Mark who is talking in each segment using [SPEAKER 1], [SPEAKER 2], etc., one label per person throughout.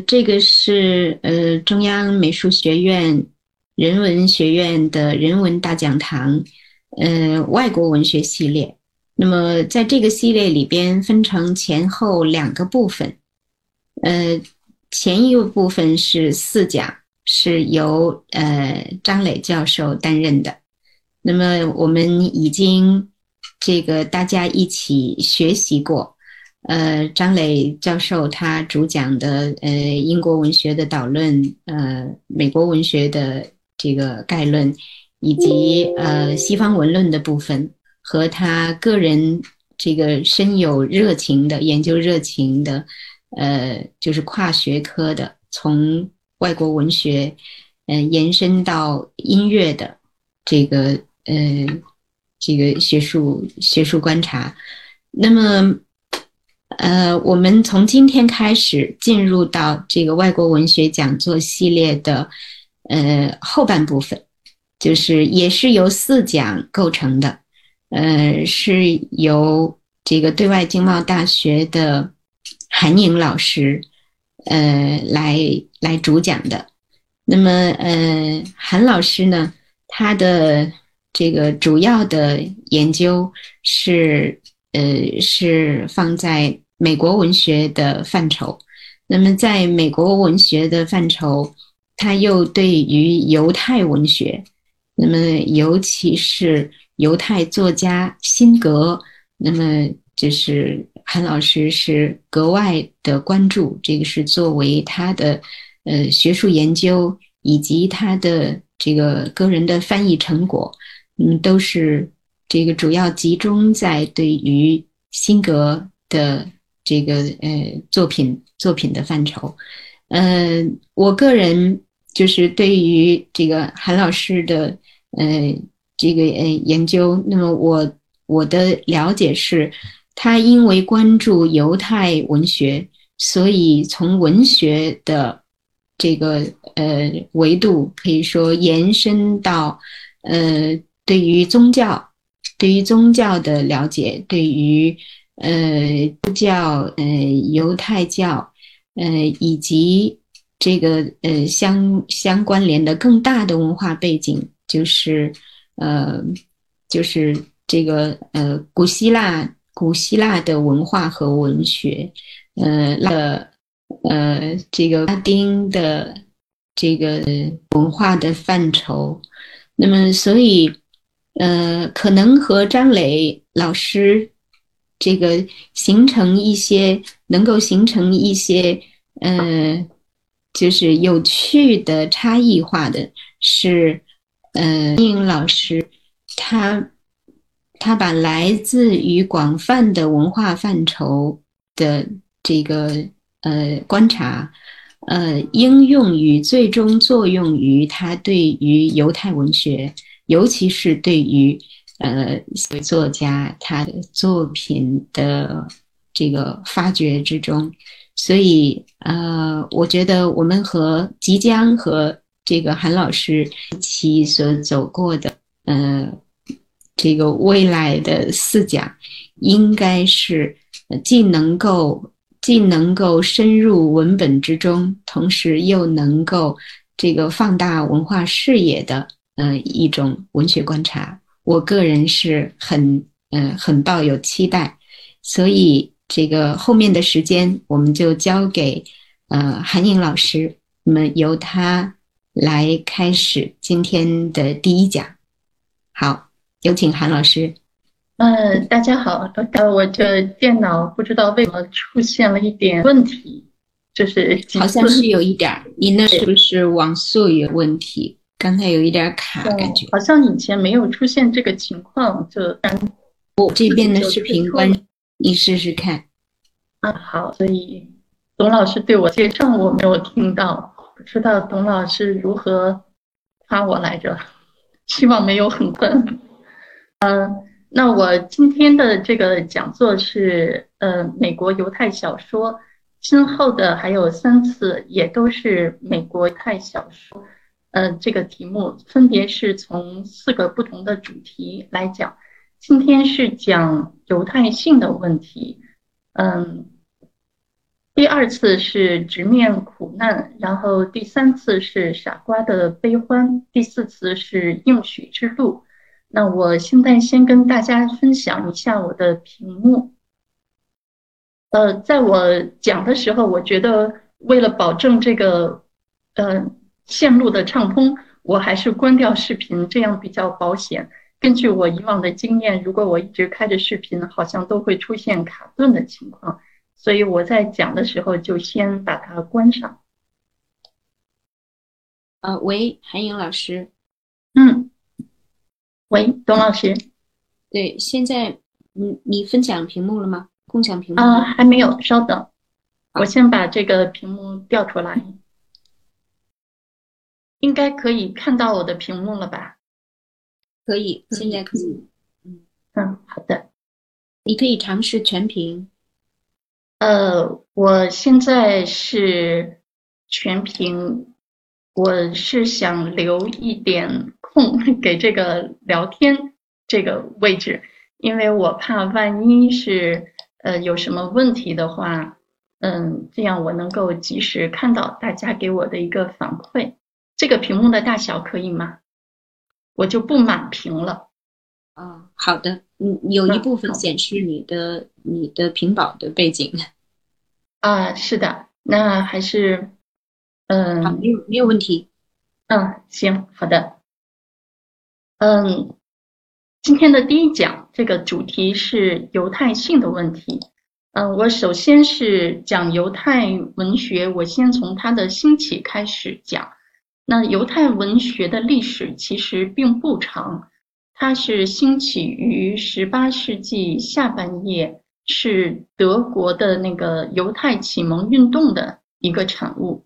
[SPEAKER 1] 这个是呃中央美术学院人文学院的人文大讲堂，呃，外国文学系列。那么在这个系列里边分成前后两个部分，呃，前一个部分是四讲，是由呃张磊教授担任的。那么我们已经这个大家一起学习过。呃，张磊教授他主讲的呃英国文学的导论，呃美国文学的这个概论，以及呃西方文论的部分，和他个人这个深有热情的研究热情的，呃就是跨学科的，从外国文学，嗯延伸到音乐的这个呃这个学术学术观察，那么。呃，我们从今天开始进入到这个外国文学讲座系列的呃后半部分，就是也是由四讲构成的，呃，是由这个对外经贸大学的韩颖老师呃来来主讲的。那么呃，韩老师呢，他的这个主要的研究是呃是放在。美国文学的范畴，那么在美国文学的范畴，他又对于犹太文学，那么尤其是犹太作家辛格，那么就是韩老师是格外的关注，这个是作为他的呃学术研究以及他的这个个人的翻译成果，嗯，都是这个主要集中在对于辛格的。这个呃作品作品的范畴，呃，我个人就是对于这个韩老师的呃这个呃研究，那么我我的了解是，他因为关注犹太文学，所以从文学的这个呃维度可以说延伸到呃对于宗教，对于宗教的了解，对于。呃，教呃犹太教，呃以及这个呃相相关联的更大的文化背景，就是呃就是这个呃古希腊古希腊的文化和文学，呃那呃这个拉丁的这个文化的范畴，那么所以呃可能和张磊老师。这个形成一些能够形成一些，呃，就是有趣的差异化的是，呃，英老师他他把来自于广泛的文化范畴的这个呃观察，呃，应用于最终作用于他对于犹太文学，尤其是对于。呃，作家他的作品的这个发掘之中，所以呃，我觉得我们和即将和这个韩老师一起所走过的呃这个未来的四讲，应该是既能够既能够深入文本之中，同时又能够这个放大文化视野的呃一种文学观察。我个人是很嗯很抱有期待，所以这个后面的时间我们就交给呃韩颖老师，那么由他来开始今天的第一讲。好，有请韩老师。
[SPEAKER 2] 嗯，大家好，呃，我这电脑不知道为什么出现了一点问题，就是
[SPEAKER 1] 好像是有一点，你那是不是网速有问题？刚才有一点卡，感觉
[SPEAKER 2] 好像以前没有出现这个情况，就
[SPEAKER 1] 我这边的视频关，你试试看。
[SPEAKER 2] 啊，好，所以董老师对我介绍我没有听到，不知道董老师如何夸我来着，希望没有很笨。嗯，那我今天的这个讲座是呃美国犹太小说，今后的还有三次也都是美国犹太小说。呃，这个题目分别是从四个不同的主题来讲。今天是讲犹太性的问题，嗯，第二次是直面苦难，然后第三次是傻瓜的悲欢，第四次是应许之路。那我现在先跟大家分享一下我的屏幕。呃，在我讲的时候，我觉得为了保证这个呃线路的畅通，我还是关掉视频，这样比较保险。根据我以往的经验，如果我一直开着视频，好像都会出现卡顿的情况。所以我在讲的时候就先把它关上。
[SPEAKER 1] 呃，喂，韩颖老师。
[SPEAKER 2] 嗯，喂，董老师。
[SPEAKER 1] 对，现在你你分享屏幕了吗？共享屏幕？
[SPEAKER 2] 啊，还没有，稍等，我先把这个屏幕调出来。应该可以看到我的屏幕了吧？
[SPEAKER 1] 可以，现在可以。
[SPEAKER 2] 嗯嗯，好的。
[SPEAKER 1] 你可以尝试全屏。
[SPEAKER 2] 呃，我现在是全屏，我是想留一点空 给这个聊天这个位置，因为我怕万一是呃有什么问题的话，嗯，这样我能够及时看到大家给我的一个反馈。这个屏幕的大小可以吗？我就不满屏了。
[SPEAKER 1] 啊，好的，嗯，有一部分显示你的你的屏保的背景。
[SPEAKER 2] 啊，是的，那还是，嗯，
[SPEAKER 1] 没有没有问题。
[SPEAKER 2] 嗯，行，好的。嗯，今天的第一讲这个主题是犹太性的问题。嗯，我首先是讲犹太文学，我先从它的兴起开始讲。那犹太文学的历史其实并不长，它是兴起于十八世纪下半叶，是德国的那个犹太启蒙运动的一个产物。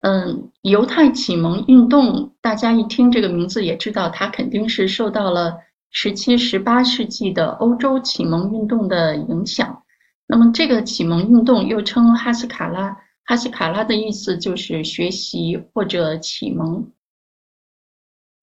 [SPEAKER 2] 嗯，犹太启蒙运动，大家一听这个名字也知道，它肯定是受到了十七、十八世纪的欧洲启蒙运动的影响。那么，这个启蒙运动又称哈斯卡拉。哈希卡拉的意思就是学习或者启蒙。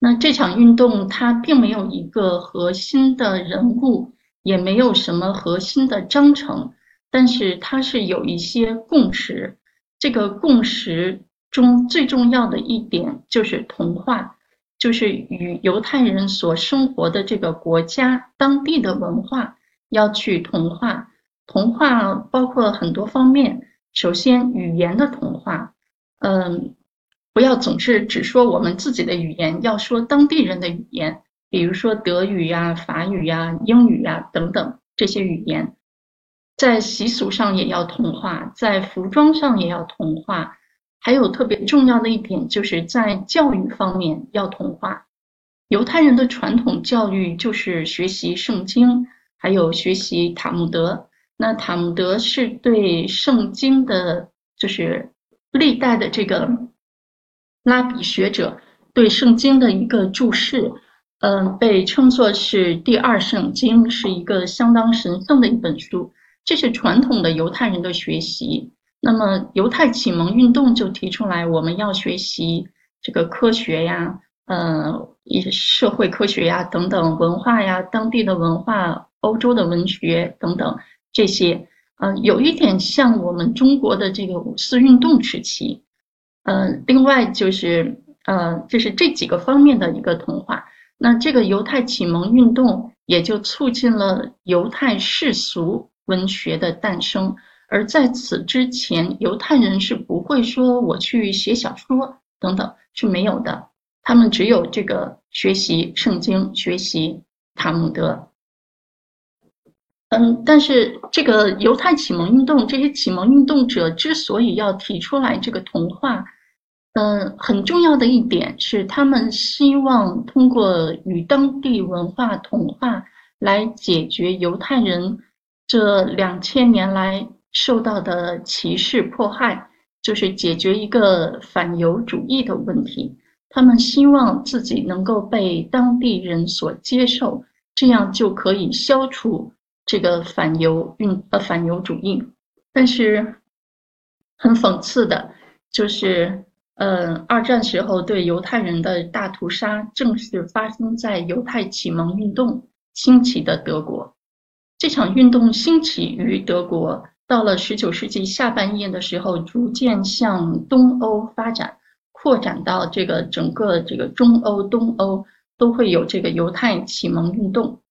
[SPEAKER 2] 那这场运动它并没有一个核心的人物，也没有什么核心的章程，但是它是有一些共识。这个共识中最重要的一点就是同化，就是与犹太人所生活的这个国家当地的文化要去同化。同化包括很多方面。首先，语言的同化，嗯，不要总是只说我们自己的语言，要说当地人的语言，比如说德语呀、法语呀、英语呀等等这些语言，在习俗上也要同化，在服装上也要同化，还有特别重要的一点就是在教育方面要同化。犹太人的传统教育就是学习圣经，还有学习塔木德。那塔木德是对圣经的，就是历代的这个拉比学者对圣经的一个注释，嗯，被称作是第二圣经，是一个相当神圣的一本书。这是传统的犹太人的学习。那么犹太启蒙运动就提出来，我们要学习这个科学呀，嗯，一社会科学呀等等文化呀，当地的文化，欧洲的文学等等。这些，嗯，有一点像我们中国的这个五四运动时期，嗯，另外就是，呃，就是这几个方面的一个同化。那这个犹太启蒙运动也就促进了犹太世俗文学的诞生。而在此之前，犹太人是不会说我去写小说等等是没有的，他们只有这个学习圣经、学习塔木德。嗯，但是这个犹太启蒙运动，这些启蒙运动者之所以要提出来这个同化，嗯，很重要的一点是，他们希望通过与当地文化同化来解决犹太人这两千年来受到的歧视迫害，就是解决一个反犹主义的问题。他们希望自己能够被当地人所接受，这样就可以消除。这个反犹运呃反犹主义，但是很讽刺的，就是呃二战时候对犹太人的大屠杀，正是发生在犹太启蒙运动兴起的德国。这场运动兴起于德国，到了十九世纪下半叶的时候，逐渐向东欧发展，扩展到这个整个这个中欧、东欧都会有这个犹太启蒙运动。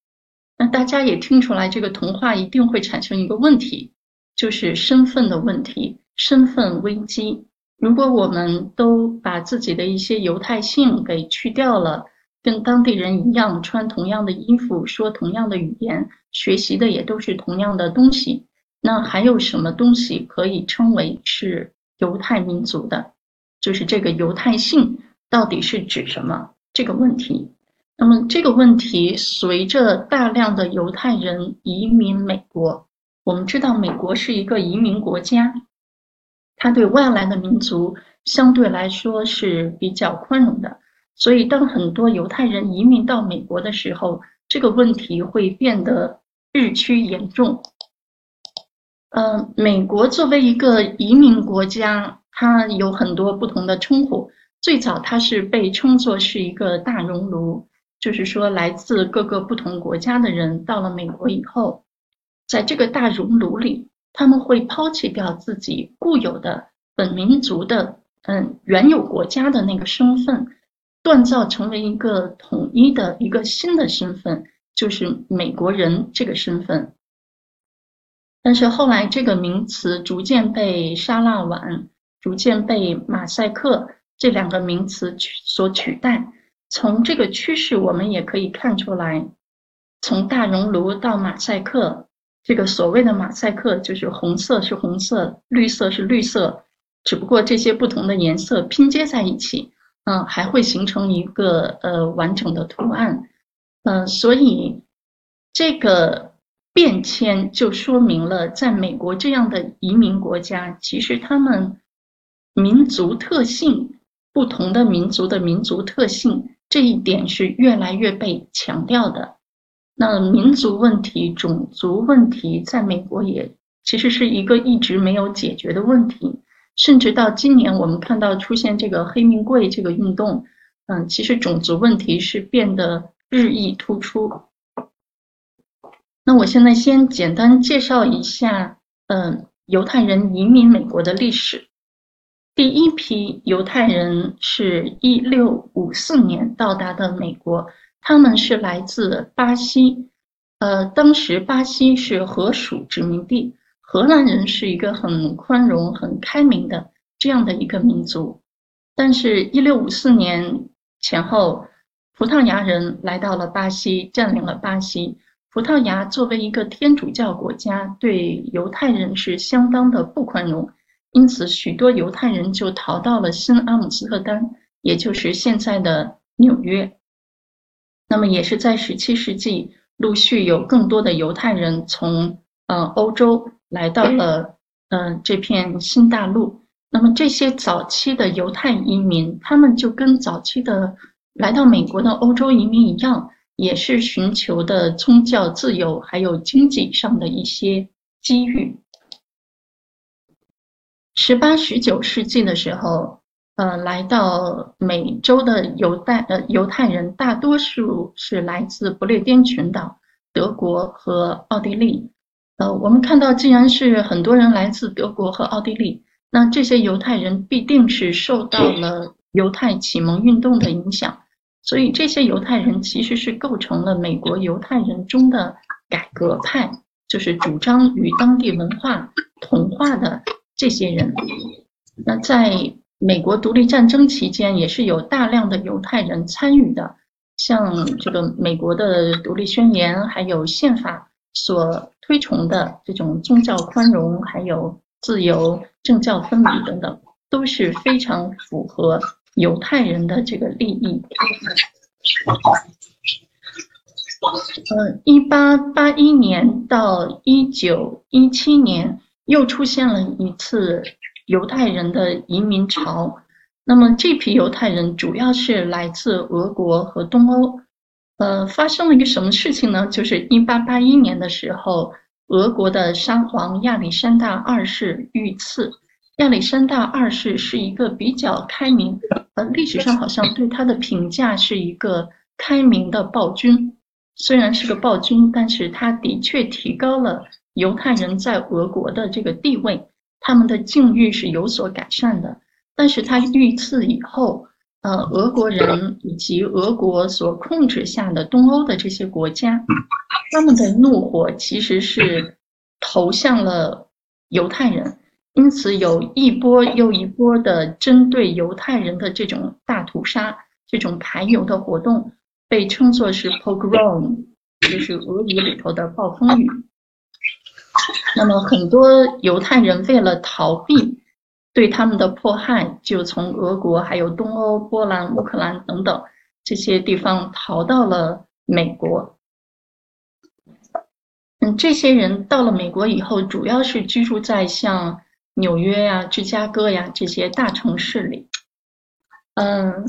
[SPEAKER 2] 那大家也听出来，这个童话一定会产生一个问题，就是身份的问题，身份危机。如果我们都把自己的一些犹太性给去掉了，跟当地人一样穿同样的衣服，说同样的语言，学习的也都是同样的东西，那还有什么东西可以称为是犹太民族的？就是这个犹太性到底是指什么这个问题？那么这个问题随着大量的犹太人移民美国，我们知道美国是一个移民国家。它对外来的民族相对来说是比较宽容的，所以当很多犹太人移民到美国的时候，这个问题会变得日趋严重。嗯，美国作为一个移民国家，它有很多不同的称呼。最早它是被称作是一个大熔炉，就是说来自各个不同国家的人到了美国以后，在这个大熔炉里。他们会抛弃掉自己固有的本民族的，嗯，原有国家的那个身份，锻造成为一个统一的一个新的身份，就是美国人这个身份。但是后来这个名词逐渐被沙拉碗、逐渐被马赛克这两个名词取所取代。从这个趋势，我们也可以看出来，从大熔炉到马赛克。这个所谓的马赛克就是红色是红色，绿色是绿色，只不过这些不同的颜色拼接在一起，嗯，还会形成一个呃完整的图案，嗯，所以这个变迁就说明了，在美国这样的移民国家，其实他们民族特性不同的民族的民族特性这一点是越来越被强调的。那民族问题、种族问题，在美国也其实是一个一直没有解决的问题，甚至到今年，我们看到出现这个黑名贵这个运动，嗯，其实种族问题是变得日益突出。那我现在先简单介绍一下，嗯，犹太人移民美国的历史。第一批犹太人是一六五四年到达的美国。他们是来自巴西，呃，当时巴西是荷属殖民地，荷兰人是一个很宽容、很开明的这样的一个民族。但是，一六五四年前后，葡萄牙人来到了巴西，占领了巴西。葡萄牙作为一个天主教国家，对犹太人是相当的不宽容，因此许多犹太人就逃到了新阿姆斯特丹，也就是现在的纽约。那么也是在十七世纪，陆续有更多的犹太人从呃欧洲来到了嗯这片新大陆。那么这些早期的犹太移民，他们就跟早期的来到美国的欧洲移民一样，也是寻求的宗教自由，还有经济上的一些机遇。十八、十九世纪的时候。呃，来到美洲的犹太呃犹太人，大多数是来自不列颠群岛、德国和奥地利。呃，我们看到，既然是很多人来自德国和奥地利，那这些犹太人必定是受到了犹太启蒙运动的影响。所以，这些犹太人其实是构成了美国犹太人中的改革派，就是主张与当地文化同化的这些人。那在美国独立战争期间，也是有大量的犹太人参与的，像这个美国的独立宣言，还有宪法所推崇的这种宗教宽容，还有自由、政教分离等等，都是非常符合犹太人的这个利益。嗯，一八八一年到一九一七年，又出现了一次。犹太人的移民潮，那么这批犹太人主要是来自俄国和东欧。呃，发生了一个什么事情呢？就是一八八一年的时候，俄国的沙皇亚历山大二世遇刺。亚历山大二世是一个比较开明，呃，历史上好像对他的评价是一个开明的暴君。虽然是个暴君，但是他的确提高了犹太人在俄国的这个地位，他们的境遇是有所改善的。但是他遇刺以后，呃，俄国人以及俄国所控制下的东欧的这些国家，他们的怒火其实是投向了犹太人，因此有一波又一波的针对犹太人的这种大屠杀、这种排犹的活动，被称作是 pogrom，就是俄语里头的暴风雨。那么很多犹太人为了逃避对他们的迫害，就从俄国、还有东欧、波兰、乌克兰等等这些地方逃到了美国。嗯，这些人到了美国以后，主要是居住在像纽约呀、芝加哥呀这些大城市里。嗯，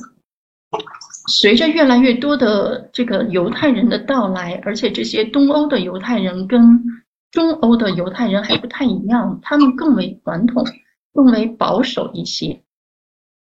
[SPEAKER 2] 随着越来越多的这个犹太人的到来，而且这些东欧的犹太人跟中欧的犹太人还不太一样，他们更为传统，更为保守一些。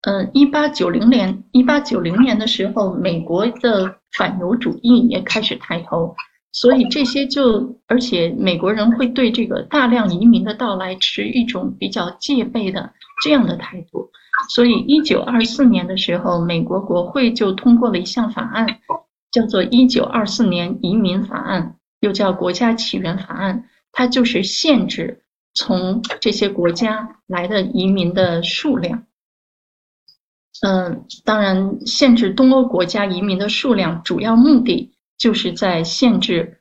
[SPEAKER 2] 嗯，一八九零年，一八九零年的时候，美国的反犹主义也开始抬头，所以这些就，而且美国人会对这个大量移民的到来持一种比较戒备的这样的态度。所以，一九二四年的时候，美国国会就通过了一项法案，叫做《一九二四年移民法案》，又叫《国家起源法案》。它就是限制从这些国家来的移民的数量。嗯，当然，限制东欧国家移民的数量，主要目的就是在限制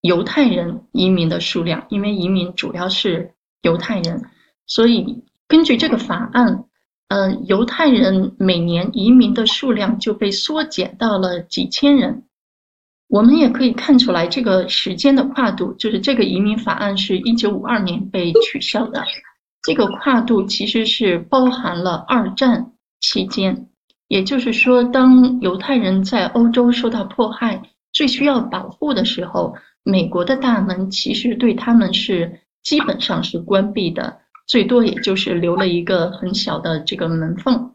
[SPEAKER 2] 犹太人移民的数量，因为移民主要是犹太人，所以根据这个法案，嗯，犹太人每年移民的数量就被缩减到了几千人。我们也可以看出来，这个时间的跨度，就是这个移民法案是一九五二年被取消的。这个跨度其实是包含了二战期间，也就是说，当犹太人在欧洲受到迫害、最需要保护的时候，美国的大门其实对他们是基本上是关闭的，最多也就是留了一个很小的这个门缝。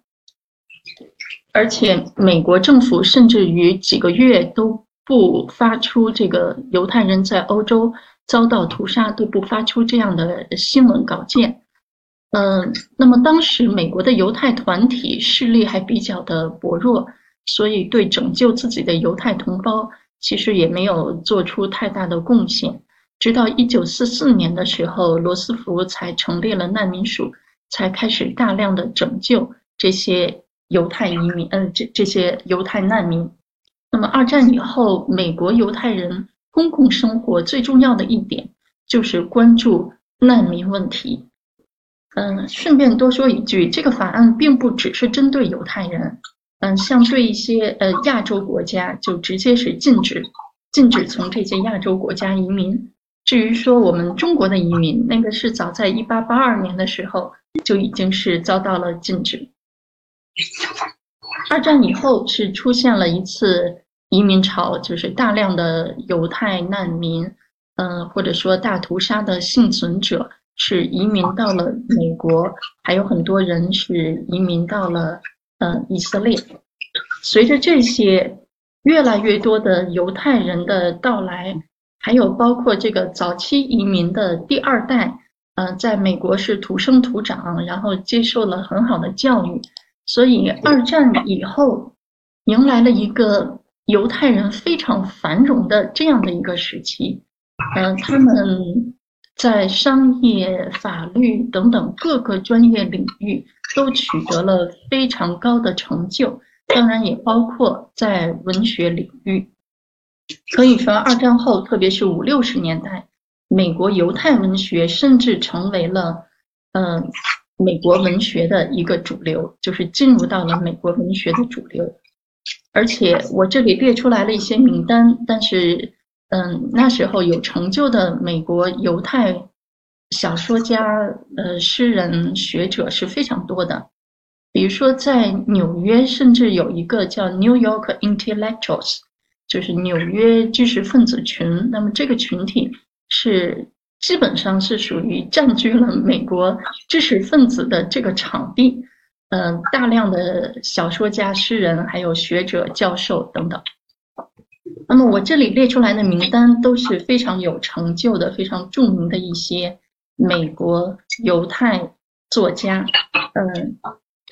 [SPEAKER 2] 而且，美国政府甚至于几个月都。不发出这个犹太人在欧洲遭到屠杀都不发出这样的新闻稿件，嗯，那么当时美国的犹太团体势力还比较的薄弱，所以对拯救自己的犹太同胞其实也没有做出太大的贡献。直到一九四四年的时候，罗斯福才成立了难民署，才开始大量的拯救这些犹太移民，嗯，这这些犹太难民。那么，二战以后，美国犹太人公共生活最重要的一点就是关注难民问题。嗯，顺便多说一句，这个法案并不只是针对犹太人，嗯，像对一些呃亚洲国家就直接是禁止，禁止从这些亚洲国家移民。至于说我们中国的移民，那个是早在一八八二年的时候就已经是遭到了禁止。二战以后是出现了一次移民潮，就是大量的犹太难民，嗯，或者说大屠杀的幸存者是移民到了美国，还有很多人是移民到了嗯以色列。随着这些越来越多的犹太人的到来，还有包括这个早期移民的第二代，嗯，在美国是土生土长，然后接受了很好的教育。所以，二战以后迎来了一个犹太人非常繁荣的这样的一个时期。嗯，他们在商业、法律等等各个专业领域都取得了非常高的成就，当然也包括在文学领域。可以说，二战后，特别是五六十年代，美国犹太文学甚至成为了嗯。美国文学的一个主流，就是进入到了美国文学的主流，而且我这里列出来了一些名单，但是，嗯，那时候有成就的美国犹太小说家、呃，诗人、学者是非常多的，比如说在纽约，甚至有一个叫 New York Intellectuals，就是纽约知识分子群，那么这个群体是。基本上是属于占据了美国知识分子的这个场地，嗯，大量的小说家、诗人，还有学者、教授等等。那么我这里列出来的名单都是非常有成就的、非常著名的一些美国犹太作家。嗯，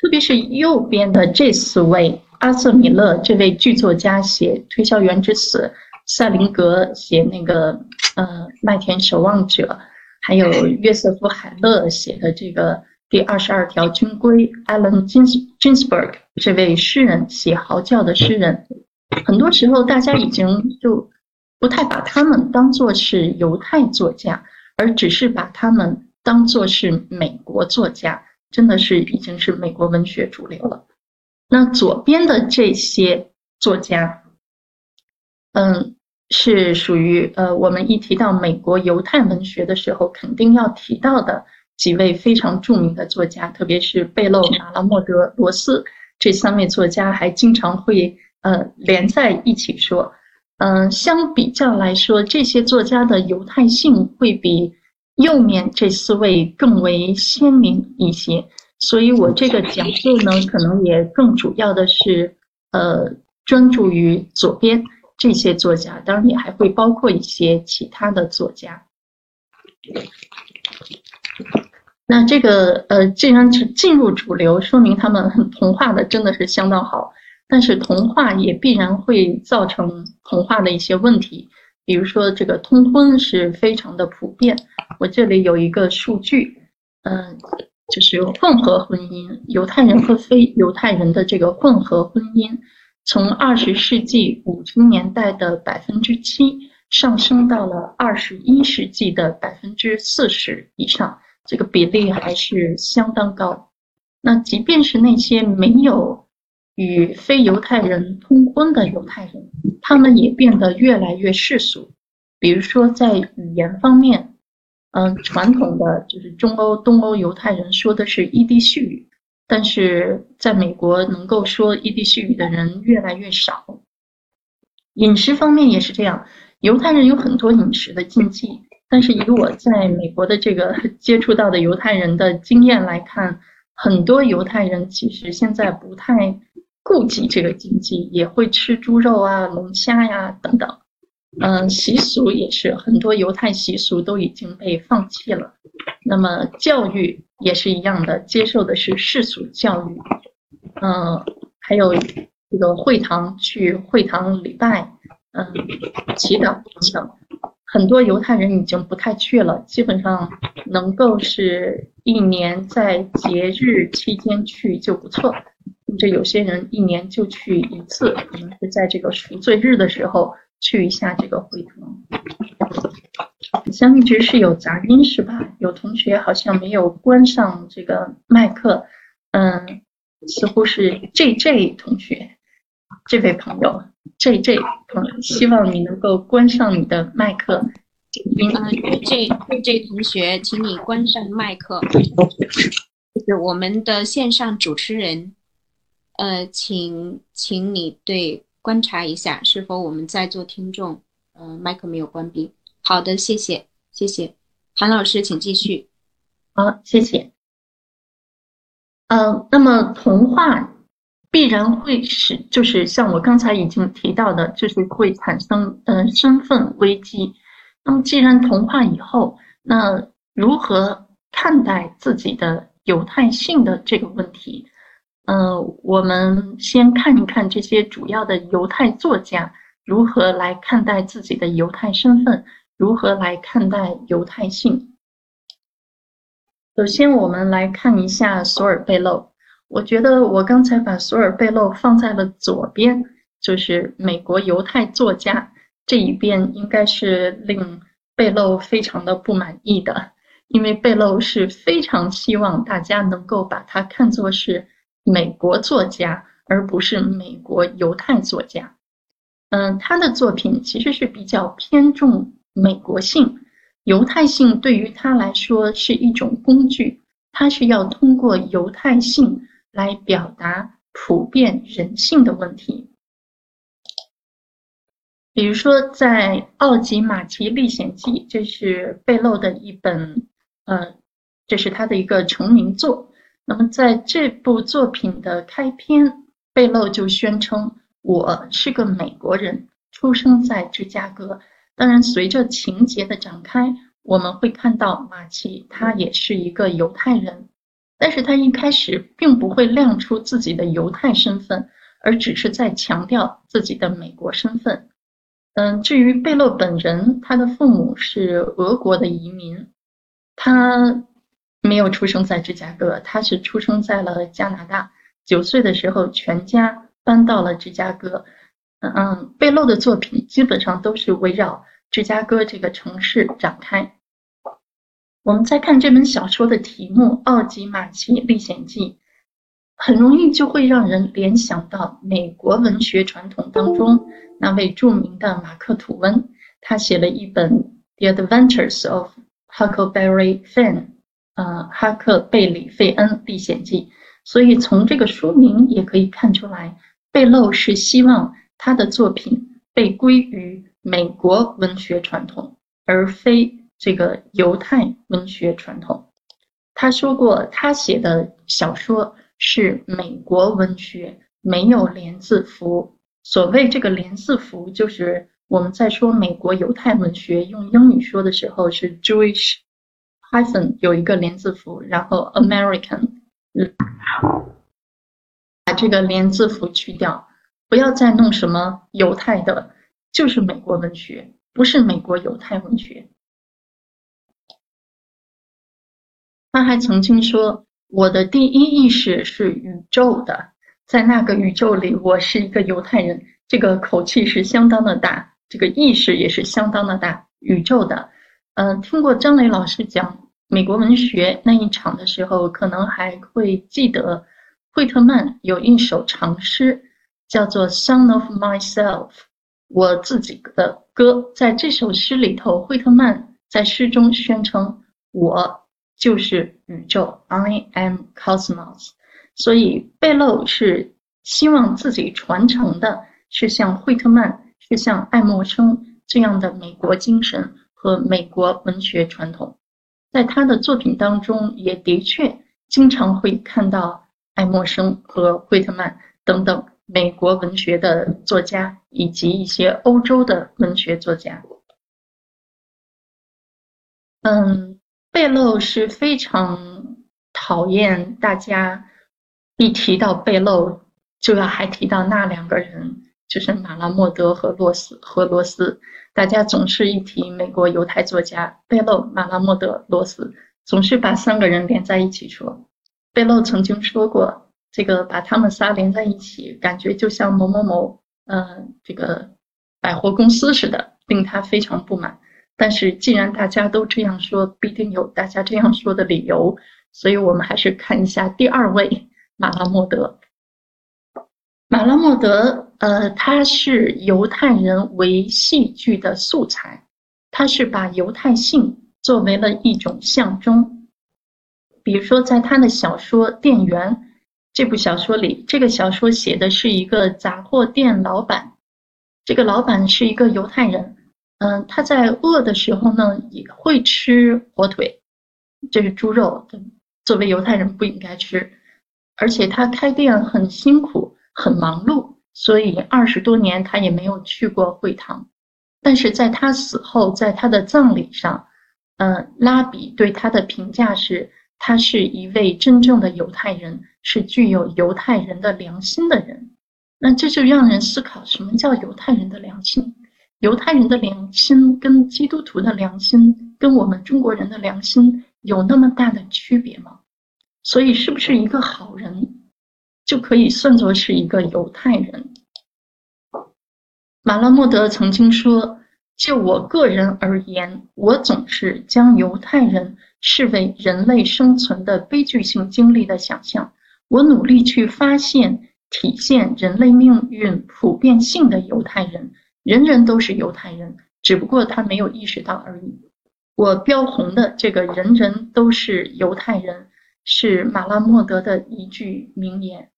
[SPEAKER 2] 特别是右边的这四位：阿瑟·米勒这位剧作家写《推销员之死》，塞林格写那个呃《麦田守望者》，还有约瑟夫·海勒写的这个。第二十二条军规，Allen Ginsberg 这位诗人写嚎叫的诗人，很多时候大家已经就不太把他们当作是犹太作家，而只是把他们当作是美国作家，真的是已经是美国文学主流了。那左边的这些作家，嗯，是属于呃，我们一提到美国犹太文学的时候，肯定要提到的。几位非常著名的作家，特别是贝勒、马拉莫德、罗斯这三位作家，还经常会呃连在一起说。嗯，相比较来说，这些作家的犹太性会比右面这四位更为鲜明一些。所以我这个讲座呢，可能也更主要的是呃专注于左边这些作家，当然也还会包括一些其他的作家。那这个呃，既然是进入主流，说明他们同化的真的是相当好。但是同化也必然会造成同化的一些问题，比如说这个通婚是非常的普遍。我这里有一个数据，嗯，就是混合婚姻，犹太人和非犹太人的这个混合婚姻，从二十世纪五十年代的百分之七上升到了二十一世纪的百分之四十以上。这个比例还是相当高。那即便是那些没有与非犹太人通婚的犹太人，他们也变得越来越世俗。比如说在语言方面，嗯，传统的就是中欧、东欧犹太人说的是伊地叙语，但是在美国能够说伊地叙语的人越来越少。饮食方面也是这样，犹太人有很多饮食的禁忌。但是以我在美国的这个 接触到的犹太人的经验来看，很多犹太人其实现在不太顾及这个禁忌，也会吃猪肉啊、龙虾呀等等。嗯，习俗也是很多犹太习俗都已经被放弃了。那么教育也是一样的，接受的是世俗教育。嗯，还有这个会堂去会堂礼拜，嗯，祈祷等等。很多犹太人已经不太去了，基本上能够是一年在节日期间去就不错。这有些人一年就去一次，可能是在这个赎罪日的时候去一下这个会堂。好像一直是有杂音是吧？有同学好像没有关上这个麦克，嗯，似乎是 J J 同学，这位朋友。J J，嗯，希望你能够关上你的麦克。
[SPEAKER 1] 嗯，J J J 同学，请你关上麦克。就是我们的线上主持人，呃，请请你对观察一下，是否我们在座听众，嗯，麦克没有关闭。好的，谢谢，谢谢。韩老师，请继续。
[SPEAKER 2] 好，谢谢。嗯，那么童话。必然会使，就是像我刚才已经提到的，就是会产生嗯身份危机。那么既然同化以后，那如何看待自己的犹太性的这个问题？嗯，我们先看一看这些主要的犹太作家如何来看待自己的犹太身份，如何来看待犹太性。首先，我们来看一下索尔贝勒。我觉得我刚才把索尔贝勒放在了左边，就是美国犹太作家这一边，应该是令贝勒非常的不满意的，因为贝勒是非常希望大家能够把他看作是美国作家，而不是美国犹太作家。嗯，他的作品其实是比较偏重美国性，犹太性对于他来说是一种工具，他是要通过犹太性。来表达普遍人性的问题，比如说在《奥吉马奇历险记》，这是贝勒的一本，呃，这是他的一个成名作。那么在这部作品的开篇，贝勒就宣称：“我是个美国人，出生在芝加哥。当然，随着情节的展开，我们会看到马奇他也是一个犹太人，但是他一开始并不会亮出自己的犹太身份，而只是在强调自己的美国身份。嗯，至于贝勒本人，他的父母是俄国的移民，他没有出生在芝加哥，他是出生在了加拿大。九岁的时候，全家搬到了芝加哥。嗯嗯，贝勒的作品基本上都是围绕芝加哥这个城市展开。我们再看这本小说的题目《奥吉马奇历险记》，很容易就会让人联想到美国文学传统当中。那位著名的马克·吐温，他写了一本《The Adventures of Huckleberry Finn》，呃，《哈克贝里·费恩历险记》。所以从这个书名也可以看出来，贝勒是希望他的作品被归于美国文学传统，而非这个犹太文学传统。他说过，他写的小说是美国文学，没有连字符。所谓这个连字符，就是我们在说美国犹太文学用英语说的时候是 Jewish Python 有一个连字符，然后 American，把这个连字符去掉，不要再弄什么犹太的，就是美国文学，不是美国犹太文学。他还曾经说：“我的第一意识是宇宙的。”在那个宇宙里，我是一个犹太人，这个口气是相当的大，这个意识也是相当的大。宇宙的，嗯，听过张磊老师讲美国文学那一场的时候，可能还会记得惠特曼有一首长诗，叫做《Son of Myself》，我自己的歌。在这首诗里头，惠特曼在诗中宣称：“我就是宇宙，I am cosmos。”所以贝勒是希望自己传承的是像惠特曼、是像爱默生这样的美国精神和美国文学传统，在他的作品当中也的确经常会看到爱默生和惠特曼等等美国文学的作家以及一些欧洲的文学作家。嗯，贝勒是非常讨厌大家。一提到贝勒，就要还提到那两个人，就是马拉莫德和罗斯和罗斯。大家总是一提美国犹太作家贝勒、马拉莫德、罗斯，总是把三个人连在一起说。贝勒曾经说过，这个把他们仨连在一起，感觉就像某某某，嗯，这个百货公司似的，令他非常不满。但是既然大家都这样说，必定有大家这样说的理由，所以我们还是看一下第二位。马拉莫德，马拉莫德，呃，他是犹太人为戏剧的素材，他是把犹太性作为了一种象征。比如说，在他的小说《店员》这部小说里，这个小说写的是一个杂货店老板，这个老板是一个犹太人，嗯，他在饿的时候呢，也会吃火腿，这是猪肉，作为犹太人不应该吃。而且他开店很辛苦，很忙碌，所以二十多年他也没有去过会堂。但是在他死后，在他的葬礼上，嗯，拉比对他的评价是，他是一位真正的犹太人，是具有犹太人的良心的人。那这就让人思考，什么叫犹太人的良心？犹太人的良心跟基督徒的良心，跟我们中国人的良心有那么大的区别吗？所以，是不是一个好人就可以算作是一个犹太人？马拉莫德曾经说：“就我个人而言，我总是将犹太人视为人类生存的悲剧性经历的想象。我努力去发现体现人类命运普遍性的犹太人，人人都是犹太人，只不过他没有意识到而已。我标红的这个人人都是犹太人。”是马拉莫德的一句名言，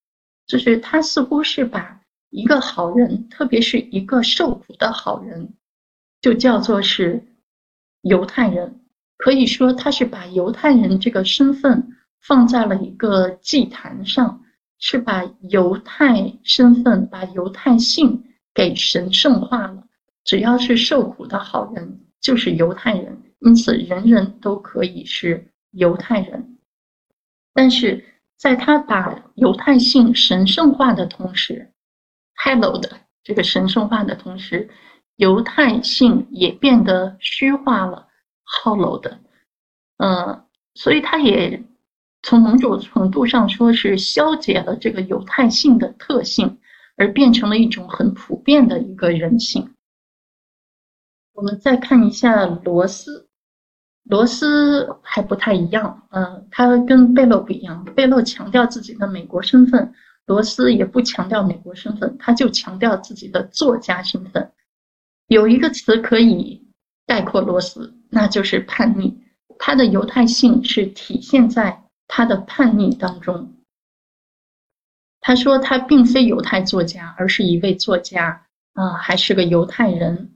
[SPEAKER 2] 就是他似乎是把一个好人，特别是一个受苦的好人，就叫做是犹太人。可以说，他是把犹太人这个身份放在了一个祭坛上，是把犹太身份、把犹太性给神圣化了，只要是受苦的好人，就是犹太人，因此人人都可以是犹太人。但是在他把犹太性神圣化的同时，hello 的这个神圣化的同时，犹太性也变得虚化了，hollow 的，呃，所以他也从某种程度上说是消解了这个犹太性的特性，而变成了一种很普遍的一个人性。我们再看一下罗斯。罗斯还不太一样，嗯，他跟贝洛不一样。贝洛强调自己的美国身份，罗斯也不强调美国身份，他就强调自己的作家身份。有一个词可以概括罗斯，那就是叛逆。他的犹太性是体现在他的叛逆当中。他说他并非犹太作家，而是一位作家，啊，还是个犹太人。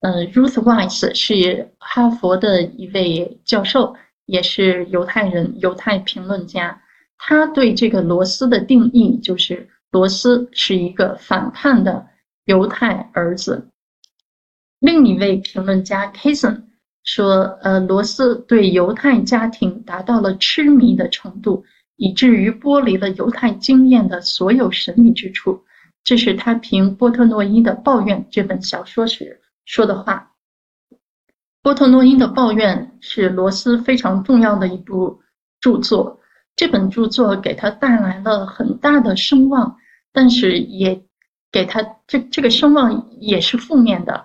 [SPEAKER 2] 呃，Ruth Weiss 是哈佛的一位教授，也是犹太人、犹太评论家。他对这个罗斯的定义就是：罗斯是一个反叛的犹太儿子。另一位评论家 Kason 说：“呃，罗斯对犹太家庭达到了痴迷的程度，以至于剥离了犹太经验的所有神秘之处。”这是他评波特诺伊的《抱怨》这本小说时。说的话，波特诺因的抱怨是罗斯非常重要的一部著作。这本著作给他带来了很大的声望，但是也给他这这个声望也是负面的，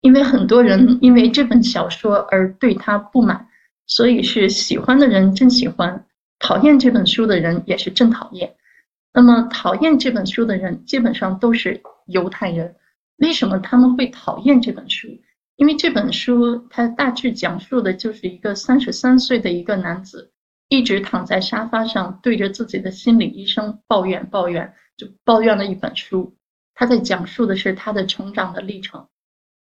[SPEAKER 2] 因为很多人因为这本小说而对他不满，所以是喜欢的人真喜欢，讨厌这本书的人也是真讨厌。那么讨厌这本书的人基本上都是犹太人。为什么他们会讨厌这本书？因为这本书它大致讲述的就是一个三十三岁的一个男子，一直躺在沙发上，对着自己的心理医生抱怨抱怨，就抱怨了一本书。他在讲述的是他的成长的历程。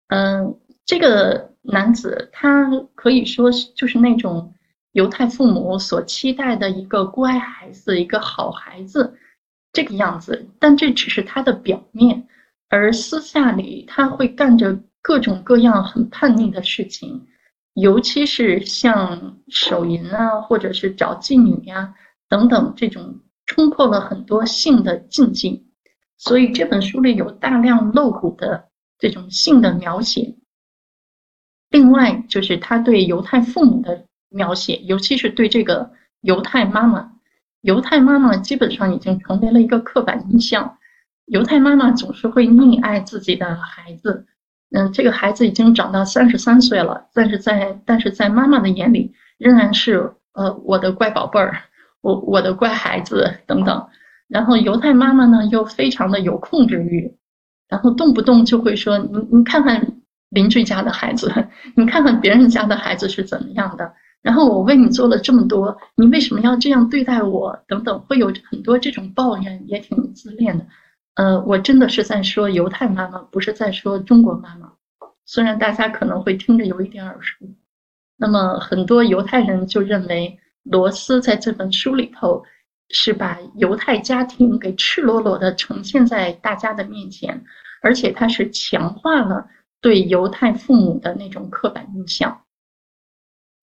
[SPEAKER 2] 嗯，这个男子他可以说是就是那种犹太父母所期待的一个乖孩子，一个好孩子这个样子，但这只是他的表面。而私下里，他会干着各种各样很叛逆的事情，尤其是像手淫啊，或者是找妓女呀等等这种冲破了很多性的禁忌。所以这本书里有大量露骨的这种性的描写。另外就是他对犹太父母的描写，尤其是对这个犹太妈妈，犹太妈妈基本上已经成为了一个刻板印象。犹太妈妈总是会溺爱自己的孩子，嗯，这个孩子已经长到三十三岁了，但是在但是在妈妈的眼里仍然是呃我的乖宝贝儿，我我的乖孩子等等。然后犹太妈妈呢又非常的有控制欲，然后动不动就会说你你看看邻居家的孩子，你看看别人家的孩子是怎么样的。然后我为你做了这么多，你为什么要这样对待我？等等，会有很多这种抱怨，也挺自恋的。呃，我真的是在说犹太妈妈，不是在说中国妈妈。虽然大家可能会听着有一点耳熟，那么很多犹太人就认为罗斯在这本书里头是把犹太家庭给赤裸裸的呈现在大家的面前，而且他是强化了对犹太父母的那种刻板印象。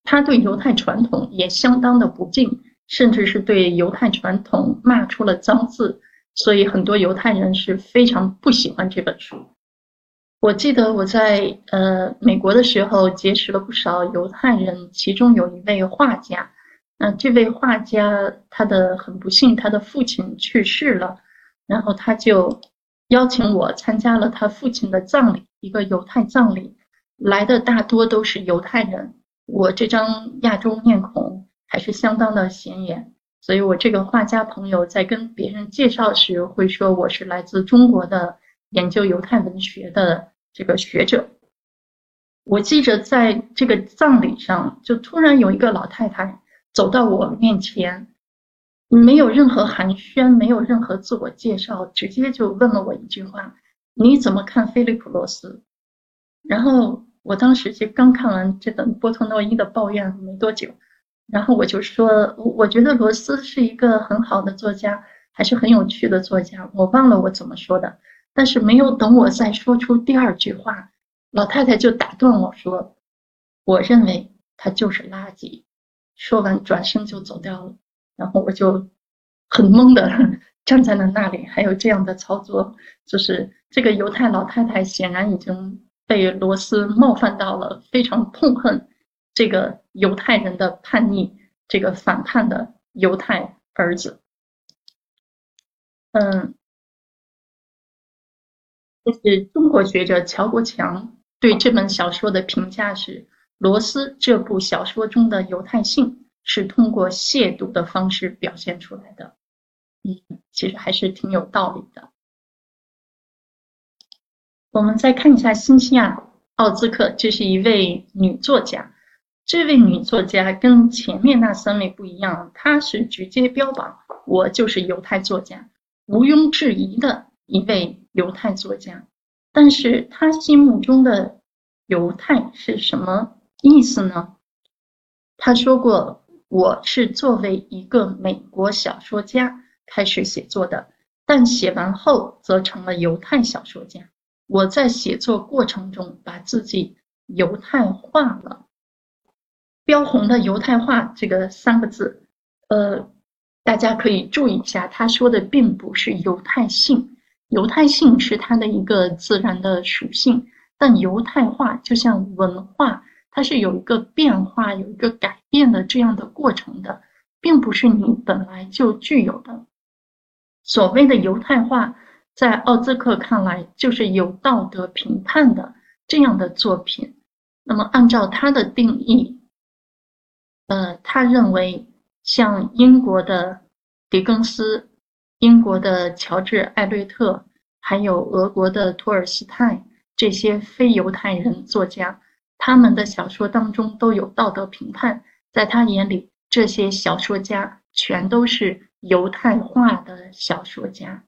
[SPEAKER 2] 他对犹太传统也相当的不敬，甚至是对犹太传统骂出了脏字。所以很多犹太人是非常不喜欢这本书。我记得我在呃美国的时候结识了不少犹太人，其中有一位画家。那这位画家他的很不幸，他的父亲去世了，然后他就邀请我参加了他父亲的葬礼，一个犹太葬礼。来的大多都是犹太人，我这张亚洲面孔还是相当的显眼。所以我这个画家朋友在跟别人介绍时会说我是来自中国的研究犹太文学的这个学者。我记着在这个葬礼上，就突然有一个老太太走到我面前，没有任何寒暄，没有任何自我介绍，直接就问了我一句话：“你怎么看菲利普·罗斯？”然后我当时就刚看完这本波特诺伊的抱怨没多久。然后我就说，我觉得罗斯是一个很好的作家，还是很有趣的作家。我忘了我怎么说的，但是没有等我再说出第二句话，老太太就打断我说：“我认为他就是垃圾。”说完转身就走掉了。然后我就很懵的 站在了那里。还有这样的操作，就是这个犹太老太太显然已经被罗斯冒犯到了，非常痛恨这个犹太人的叛逆，这个反叛的犹太儿子。嗯，这是中国学者乔国强对这本小说的评价是：罗斯这部小说中的犹太性是通过亵渎的方式表现出来的。嗯，其实还是挺有道理的。我们再看一下新西亚奥兹克，这是一位女作家。这位女作家跟前面那三位不一样，她是直接标榜我就是犹太作家。毋庸置疑的一位犹太作家，但是她心目中的犹太是什么意思呢？他说过：“我是作为一个美国小说家开始写作的，但写完后则成了犹太小说家。我在写作过程中把自己犹太化了。”标红的“犹太化”这个三个字，呃。大家可以注意一下，他说的并不是犹太性，犹太性是它的一个自然的属性，但犹太化就像文化，它是有一个变化、有一个改变的这样的过程的，并不是你本来就具有的。所谓的犹太化，在奥兹克看来，就是有道德评判的这样的作品。那么，按照他的定义，呃，他认为。像英国的狄更斯、英国的乔治·艾略特，还有俄国的托尔斯泰这些非犹太人作家，他们的小说当中都有道德评判。在他眼里，这些小说家全都是犹太化的小说家。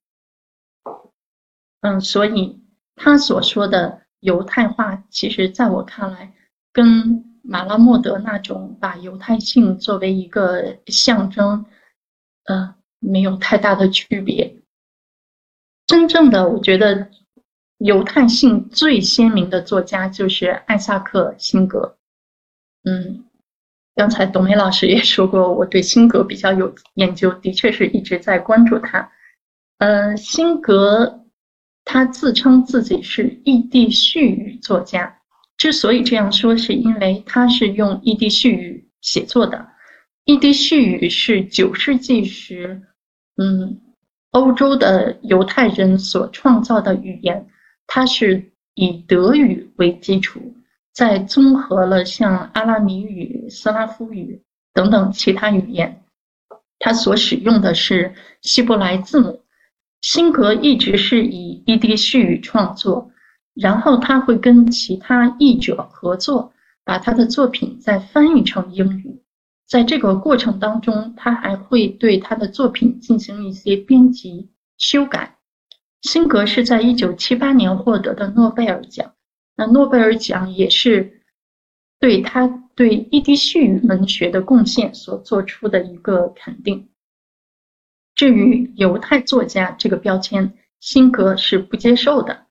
[SPEAKER 2] 嗯，所以他所说的犹太化，其实在我看来，跟马拉莫德那种把犹太性作为一个象征，呃，没有太大的区别。真正的，我觉得犹太性最鲜明的作家就是艾萨克·辛格。嗯，刚才董梅老师也说过，我对辛格比较有研究，的确是一直在关注他。嗯，辛格他自称自己是异地絮语作家。之所以这样说，是因为他是用伊地絮语写作的。伊地絮语是九世纪时，嗯，欧洲的犹太人所创造的语言。它是以德语为基础，再综合了像阿拉米语、斯拉夫语等等其他语言。它所使用的是希伯来字母。辛格一直是以伊地絮语创作。然后他会跟其他译者合作，把他的作品再翻译成英语。在这个过程当中，他还会对他的作品进行一些编辑修改。辛格是在一九七八年获得的诺贝尔奖，那诺贝尔奖也是对他对伊迪叙语文学的贡献所做出的一个肯定。至于犹太作家这个标签，辛格是不接受的。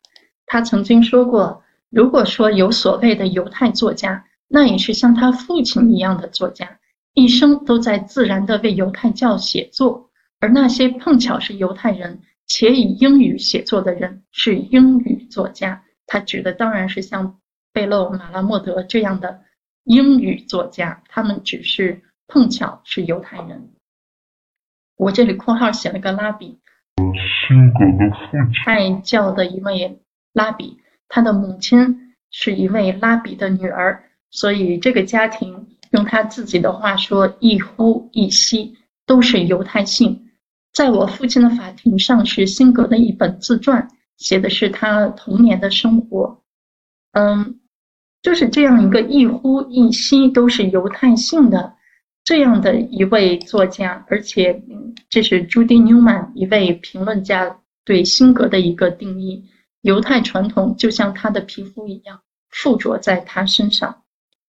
[SPEAKER 2] 他曾经说过：“如果说有所谓的犹太作家，那也是像他父亲一样的作家，一生都在自然的为犹太教写作；而那些碰巧是犹太人且以英语写作的人，是英语作家。”他指的当然是像贝勒马拉莫德这样的英语作家，他们只是碰巧是犹太人。我这里括号写了个拉比，
[SPEAKER 3] 辛格的父亲，
[SPEAKER 2] 太教的一位。拉比，他的母亲是一位拉比的女儿，所以这个家庭用他自己的话说，一呼一吸都是犹太姓。在我父亲的法庭上，是辛格的一本自传，写的是他童年的生活。嗯，就是这样一个一呼一吸都是犹太性的这样的一位作家，而且这是朱迪纽曼一位评论家对辛格的一个定义。犹太传统就像他的皮肤一样附着在他身上。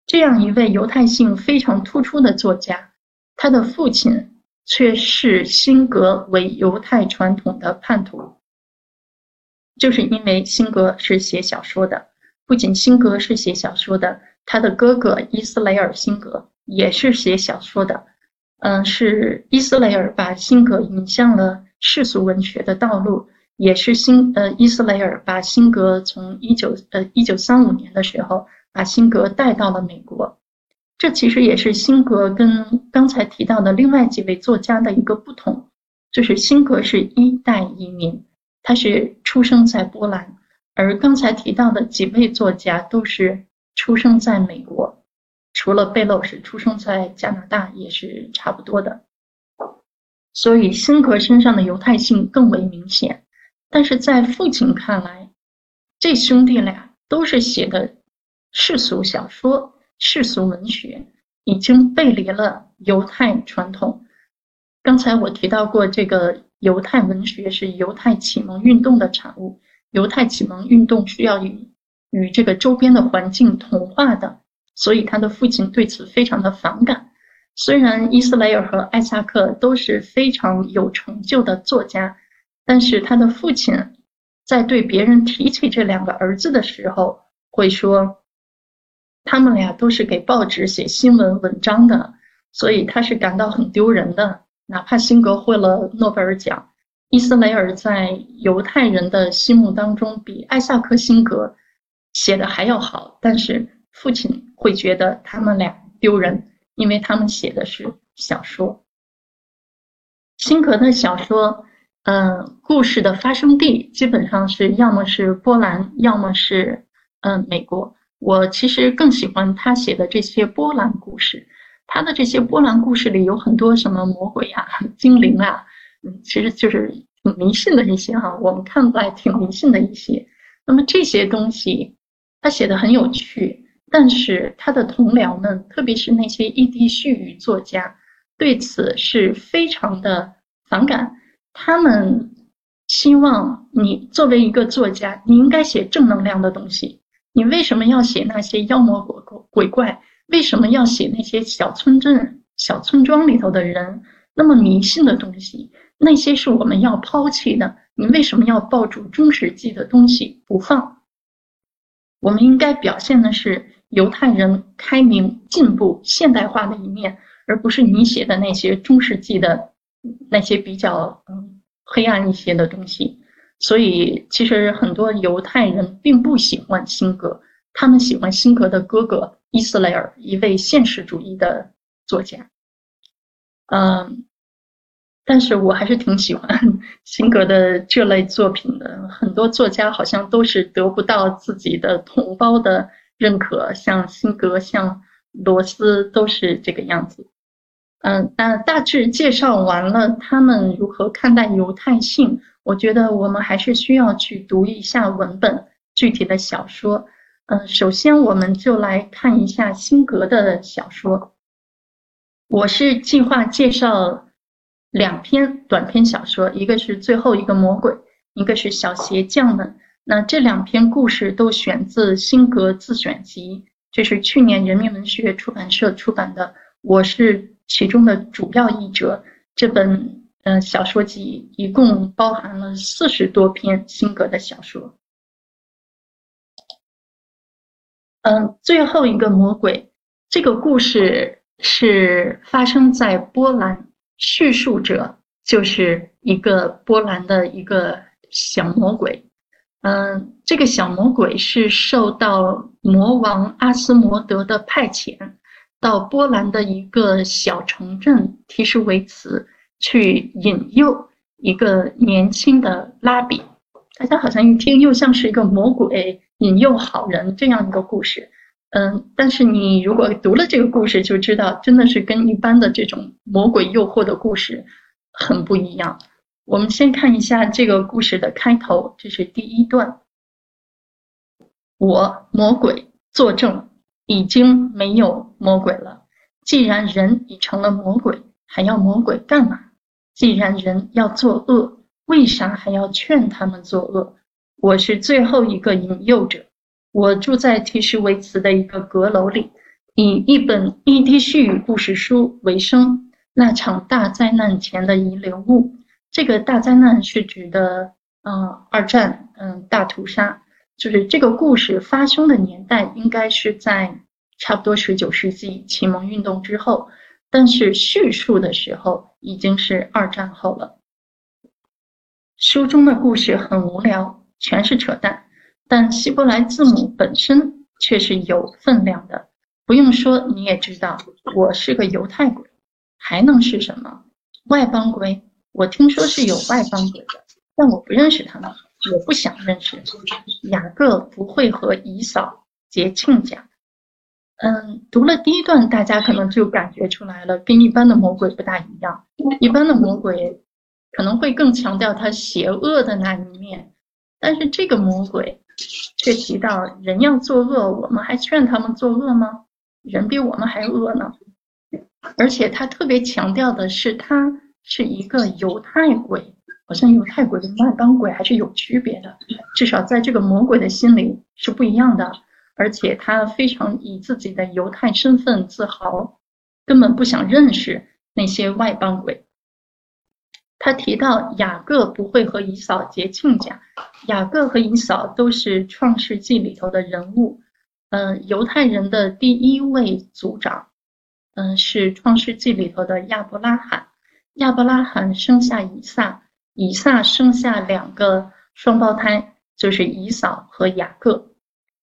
[SPEAKER 2] 这样一位犹太性非常突出的作家，他的父亲却视辛格为犹太传统的叛徒。就是因为辛格是写小说的，不仅辛格是写小说的，他的哥哥伊斯雷尔·辛格也是写小说的。嗯，是伊斯雷尔把辛格引向了世俗文学的道路，也是辛呃伊斯雷尔把辛格从一九呃一九三五年的时候把辛格带到了美国。这其实也是辛格跟刚才提到的另外几位作家的一个不同，就是辛格是一代移民，他是出生在波兰，而刚才提到的几位作家都是出生在美国，除了贝洛是出生在加拿大，也是差不多的。所以辛格身上的犹太性更为明显，但是在父亲看来，这兄弟俩都是写的世俗小说。世俗文学已经背离了犹太传统。刚才我提到过，这个犹太文学是犹太启蒙运动的产物。犹太启蒙运动需要与与这个周边的环境同化的，所以他的父亲对此非常的反感。虽然伊斯雷尔和艾萨克都是非常有成就的作家，但是他的父亲在对别人提起这两个儿子的时候，会说。他们俩都是给报纸写新闻文章的，所以他是感到很丢人的。哪怕辛格获了诺贝尔奖，伊斯雷尔在犹太人的心目当中比艾萨克·辛格写的还要好，但是父亲会觉得他们俩丢人，因为他们写的是小说。辛格的小说，嗯，故事的发生地基本上是要么是波兰，要么是嗯美国。我其实更喜欢他写的这些波兰故事，他的这些波兰故事里有很多什么魔鬼啊、精灵啊，嗯，其实就是挺迷信的一些哈，我们看来挺迷信的一些。那么这些东西他写的很有趣，但是他的同僚们，特别是那些异地絮语作家，对此是非常的反感。他们希望你作为一个作家，你应该写正能量的东西。你为什么要写那些妖魔鬼鬼怪？为什么要写那些小村镇、小村庄里头的人那么迷信的东西？那些是我们要抛弃的。你为什么要抱住中世纪的东西不放？我们应该表现的是犹太人开明、进步、现代化的一面，而不是你写的那些中世纪的那些比较嗯黑暗一些的东西。所以，其实很多犹太人并不喜欢辛格，他们喜欢辛格的哥哥伊斯雷尔，一位现实主义的作家。嗯，但是我还是挺喜欢 辛格的这类作品的。很多作家好像都是得不到自己的同胞的认可，像辛格、像罗斯都是这个样子。嗯，那大致介绍完了他们如何看待犹太性。我觉得我们还是需要去读一下文本，具体的小说。嗯，首先我们就来看一下辛格的小说。我是计划介绍两篇短篇小说，一个是最后一个魔鬼，一个是小鞋匠们。那这两篇故事都选自辛格自选集，这是去年人民文学出版社出版的，我是其中的主要译者。这本。嗯，小说集一共包含了四十多篇辛格的小说。嗯，最后一个魔鬼，这个故事是发生在波兰，叙述者就是一个波兰的一个小魔鬼。嗯，这个小魔鬼是受到魔王阿斯摩德的派遣，到波兰的一个小城镇提什维茨。去引诱一个年轻的拉比，大家好像一听又像是一个魔鬼引诱好人这样一个故事，嗯，但是你如果读了这个故事，就知道真的是跟一般的这种魔鬼诱惑的故事很不一样。我们先看一下这个故事的开头，这是第一段。我魔鬼作证，已经没有魔鬼了。既然人已成了魔鬼，还要魔鬼干嘛？既然人要作恶，为啥还要劝他们作恶？我是最后一个引诱者。我住在提什维茨的一个阁楼里，以一本伊迪叙语故事书为生。那场大灾难前的遗留物，这个大灾难是指的嗯，二战，嗯，大屠杀，就是这个故事发生的年代应该是在差不多十九世纪启蒙运动之后，但是叙述的时候已经是二战后了。书中的故事很无聊，全是扯淡，但希伯来字母本身却是有分量的。不用说，你也知道，我是个犹太鬼，还能是什么？外邦鬼？我听说是有外邦鬼的，但我不认识他们，也不想认识。雅各不会和以扫结亲家。嗯，读了第一段，大家可能就感觉出来了，跟一般的魔鬼不大一样。一般的魔鬼可能会更强调他邪恶的那一面，但是这个魔鬼却提到人要作恶，我们还劝他们作恶吗？人比我们还恶呢。而且他特别强调的是他。是一个犹太鬼，好像犹太鬼跟外邦鬼还是有区别的，至少在这个魔鬼的心里是不一样的。而且他非常以自己的犹太身份自豪，根本不想认识那些外邦鬼。他提到雅各不会和以扫结亲家，雅各和以扫都是创世纪里头的人物，嗯，犹太人的第一位族长，嗯，是创世纪里头的亚伯拉罕。亚伯拉罕生下以撒，以撒生下两个双胞胎，就是以扫和雅各。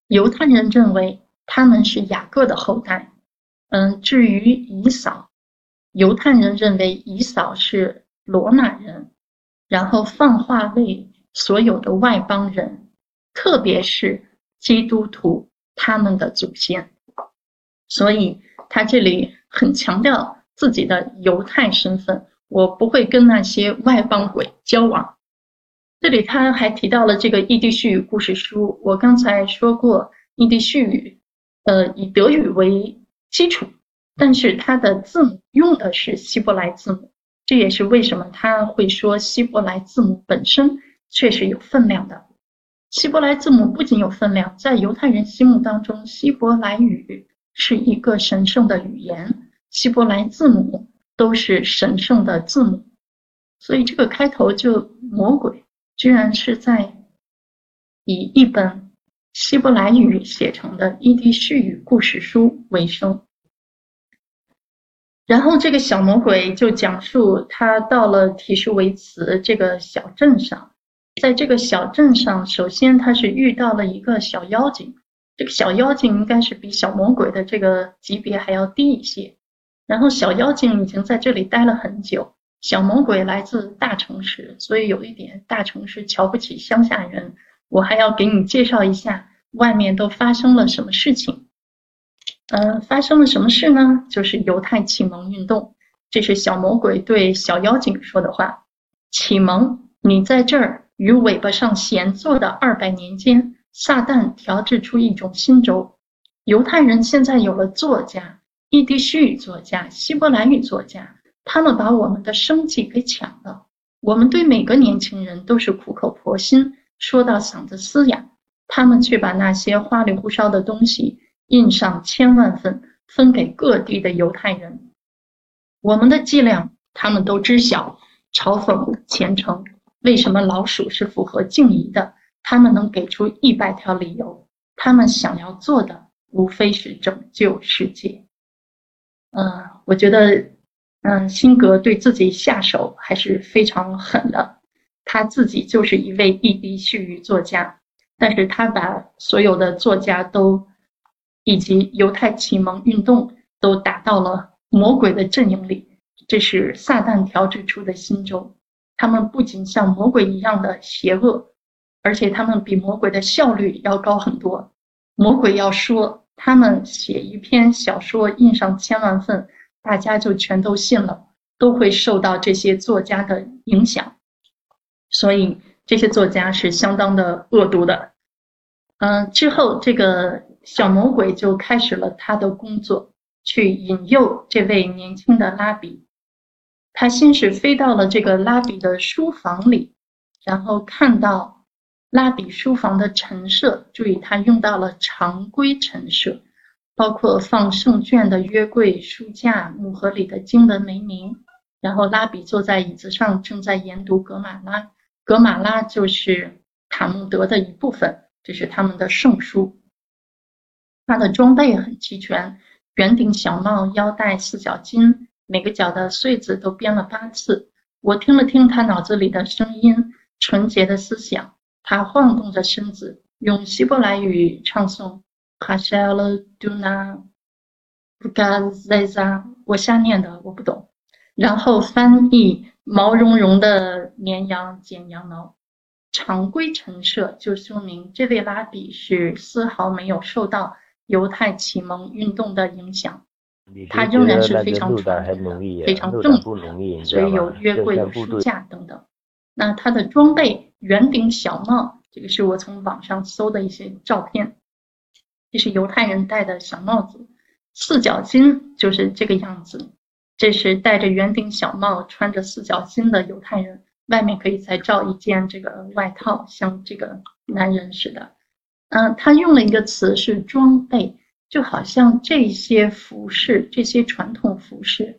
[SPEAKER 2] 犹太人认为他们是雅各的后代。嗯，至于以扫，犹太人认为以扫是罗马人，然后泛化为所有的外邦人，特别是基督徒他们的祖先。所以他这里很强调自己的犹太身份。我不会跟那些外邦鬼交往。这里他还提到了这个异地絮语故事书。我刚才说过，异地絮语，呃，以德语为基础，但是它的字母用的是希伯来字母。这也是为什么他会说希伯来字母本身确实有分量的。希伯来字母不仅有分量，在犹太人心目当中，希伯来语是一个神圣的语言，希伯来字母。都是神圣的字母，所以这个开头就魔鬼居然是在以一本希伯来语写成的伊迪絮语故事书为生。然后这个小魔鬼就讲述他到了提什维茨这个小镇上，在这个小镇上，首先他是遇到了一个小妖精，这个小妖精应该是比小魔鬼的这个级别还要低一些。然后小妖精已经在这里待了很久，小魔鬼来自大城市，所以有一点大城市瞧不起乡下人。我还要给你介绍一下外面都发生了什么事情。嗯，发生了什么事呢？就是犹太启蒙运动。这是小魔鬼对小妖精说的话。启蒙，你在这儿与尾巴上闲坐的二百年间，撒旦调制出一种新轴。犹太人现在有了作家。伊迪叙语作家、希伯来语作家，他们把我们的生计给抢了。我们对每个年轻人都是苦口婆心，说到嗓子嘶哑，他们却把那些花里胡哨的东西印上千万份，分给各地的犹太人。我们的伎俩，他们都知晓。嘲讽虔诚，为什么老鼠是符合敬仪的？他们能给出一百条理由。他们想要做的，无非是拯救世界。嗯，我觉得，嗯，辛格对自己下手还是非常狠的。他自己就是一位异地絮语作家，但是他把所有的作家都以及犹太启蒙运动都打到了魔鬼的阵营里。这是撒旦调制出的新州，他们不仅像魔鬼一样的邪恶，而且他们比魔鬼的效率要高很多。魔鬼要说。他们写一篇小说，印上千万份，大家就全都信了，都会受到这些作家的影响。所以这些作家是相当的恶毒的。嗯，之后这个小魔鬼就开始了他的工作，去引诱这位年轻的拉比。他先是飞到了这个拉比的书房里，然后看到。拉比书房的陈设，注意他用到了常规陈设，包括放圣卷的约柜、书架、木盒里的经文没名。然后拉比坐在椅子上，正在研读格玛拉。格马拉就是塔木德的一部分，这是他们的圣书。他的装备很齐全，圆顶小帽、腰带、四角巾，每个角的穗子都编了八次。我听了听他脑子里的声音，纯洁的思想。他晃动着身子，用希伯来语唱诵哈谢勒杜纳布嘎塞扎，我瞎念的，我不懂。然后翻译毛茸茸的绵羊剪羊毛。常规陈设就说明这位拉比是丝毫没有受到。犹太启蒙运动的影响，他仍然是非常传统的、非常正统，所以有约柜、有书架等等。那他的装备，圆顶小帽，这个是我从网上搜的一些照片，这是犹太人戴的小帽子。四角巾就是这个样子，这是戴着圆顶小帽、穿着四角巾的犹太人，外面可以再罩一件这个外套，像这个男人似的。嗯，他用了一个词是装备，就好像这些服饰，这些传统服饰，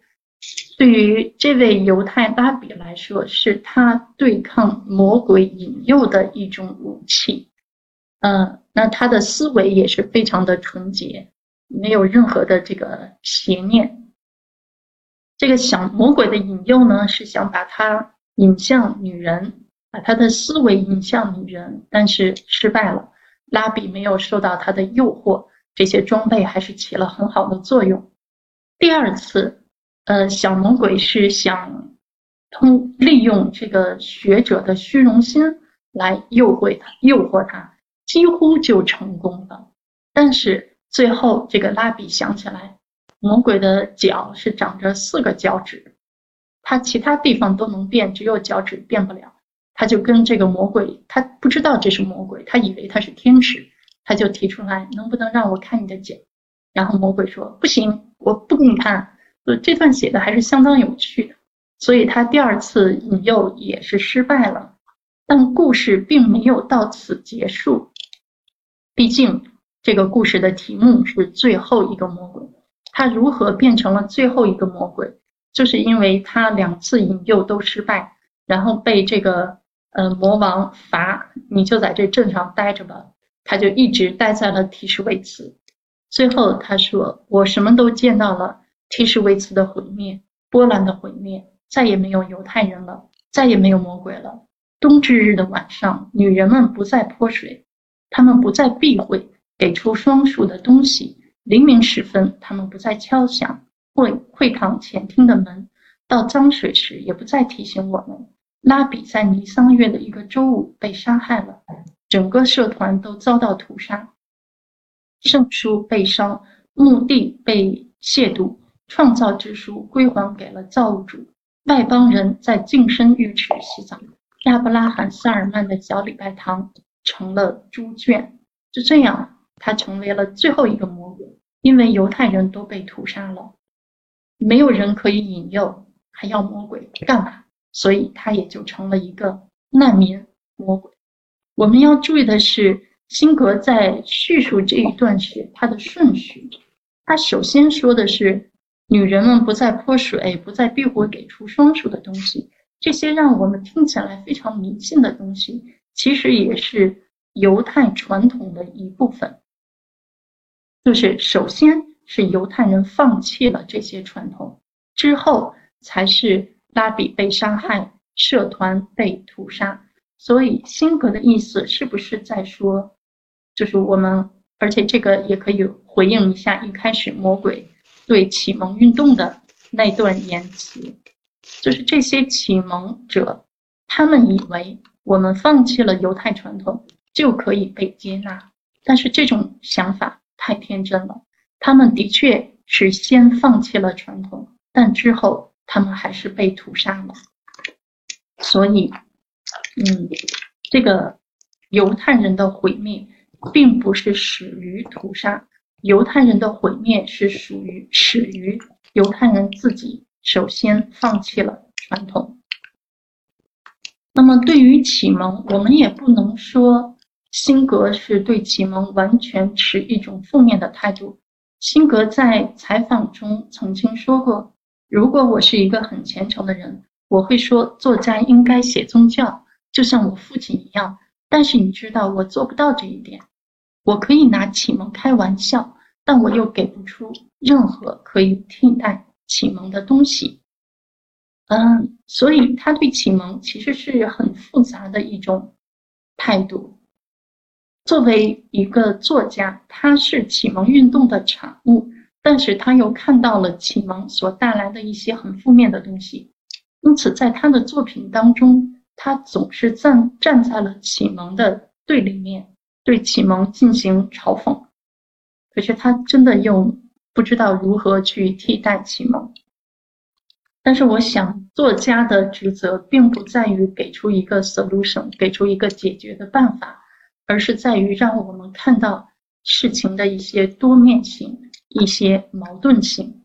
[SPEAKER 2] 对于这位犹太拉比来说，是他对抗魔鬼引诱的一种武器。嗯，那他的思维也是非常的纯洁，没有任何的这个邪念。这个想魔鬼的引诱呢，是想把他引向女人，把他的思维引向女人，但是失败了。拉比没有受到他的诱惑，这些装备还是起了很好的作用。第二次，呃，小魔鬼是想通利用这个学者的虚荣心来诱惑他，诱惑他，几乎就成功了。但是最后，这个拉比想起来，魔鬼的脚是长着四个脚趾，他其他地方都能变，只有脚趾变不了。他就跟这个魔鬼，他不知道这是魔鬼，他以为他是天使，他就提出来，能不能让我看你的脚？然后魔鬼说不行，我不给你看。这段写的还是相当有趣的，所以他第二次引诱也是失败了。但故事并没有到此结束，毕竟这个故事的题目是最后一个魔鬼，他如何变成了最后一个魔鬼，就是因为他两次引诱都失败，然后被这个。呃，魔王罚你就在这镇上待着吧，他就一直待在了提什维茨。最后他说：“我什么都见到了，提什维茨的毁灭，波兰的毁灭，再也没有犹太人了，再也没有魔鬼了。冬至日的晚上，女人们不再泼水，她们不再避讳给出双数的东西。黎明时分，她们不再敲响会会堂前厅的门，到脏水时也不再提醒我们。”拉比在尼桑月的一个周五被杀害了，整个社团都遭到屠杀，圣书被烧，墓地被亵渎，创造之书归还给了造物主。外邦人在净身浴池洗澡，亚伯拉罕·萨尔曼的小礼拜堂成了猪圈。就这样，他成为了最后一个魔鬼，因为犹太人都被屠杀了，没有人可以引诱，还要魔鬼干嘛？所以他也就成了一个难民魔鬼。我们要注意的是，辛格在叙述这一段时，他的顺序，他首先说的是女人们不再泼水，不再避讳给出双数的东西，这些让我们听起来非常迷信的东西，其实也是犹太传统的一部分。就是首先是犹太人放弃了这些传统，之后才是。拉比被杀害，社团被屠杀，所以辛格的意思是不是在说，就是我们，而且这个也可以回应一下一开始魔鬼对启蒙运动的那段言辞，就是这些启蒙者，他们以为我们放弃了犹太传统就可以被接纳，但是这种想法太天真了，他们的确是先放弃了传统，但之后。他们还是被屠杀了，所以，嗯，这个犹太人的毁灭并不是始于屠杀，犹太人的毁灭是属于始于犹太人自己首先放弃了传统。那么，对于启蒙，我们也不能说辛格是对启蒙完全持一种负面的态度。辛格在采访中曾经说过。如果我是一个很虔诚的人，我会说，作家应该写宗教，就像我父亲一样。但是你知道，我做不到这一点。我可以拿启蒙开玩笑，但我又给不出任何可以替代启蒙的东西。嗯，所以他对启蒙其实是很复杂的一种态度。作为一个作家，他是启蒙运动的产物，但是他又看到了启蒙所带来的一些很负面的东西，因此在他的作品当中。他总是站站在了启蒙的对立面，对启蒙进行嘲讽。可是他真的又不知道如何去替代启蒙。但是我想，作家的职责并不在于给出一个 solution，给出一个解决的办法，而是在于让我们看到事情的一些多面性、一些矛盾性。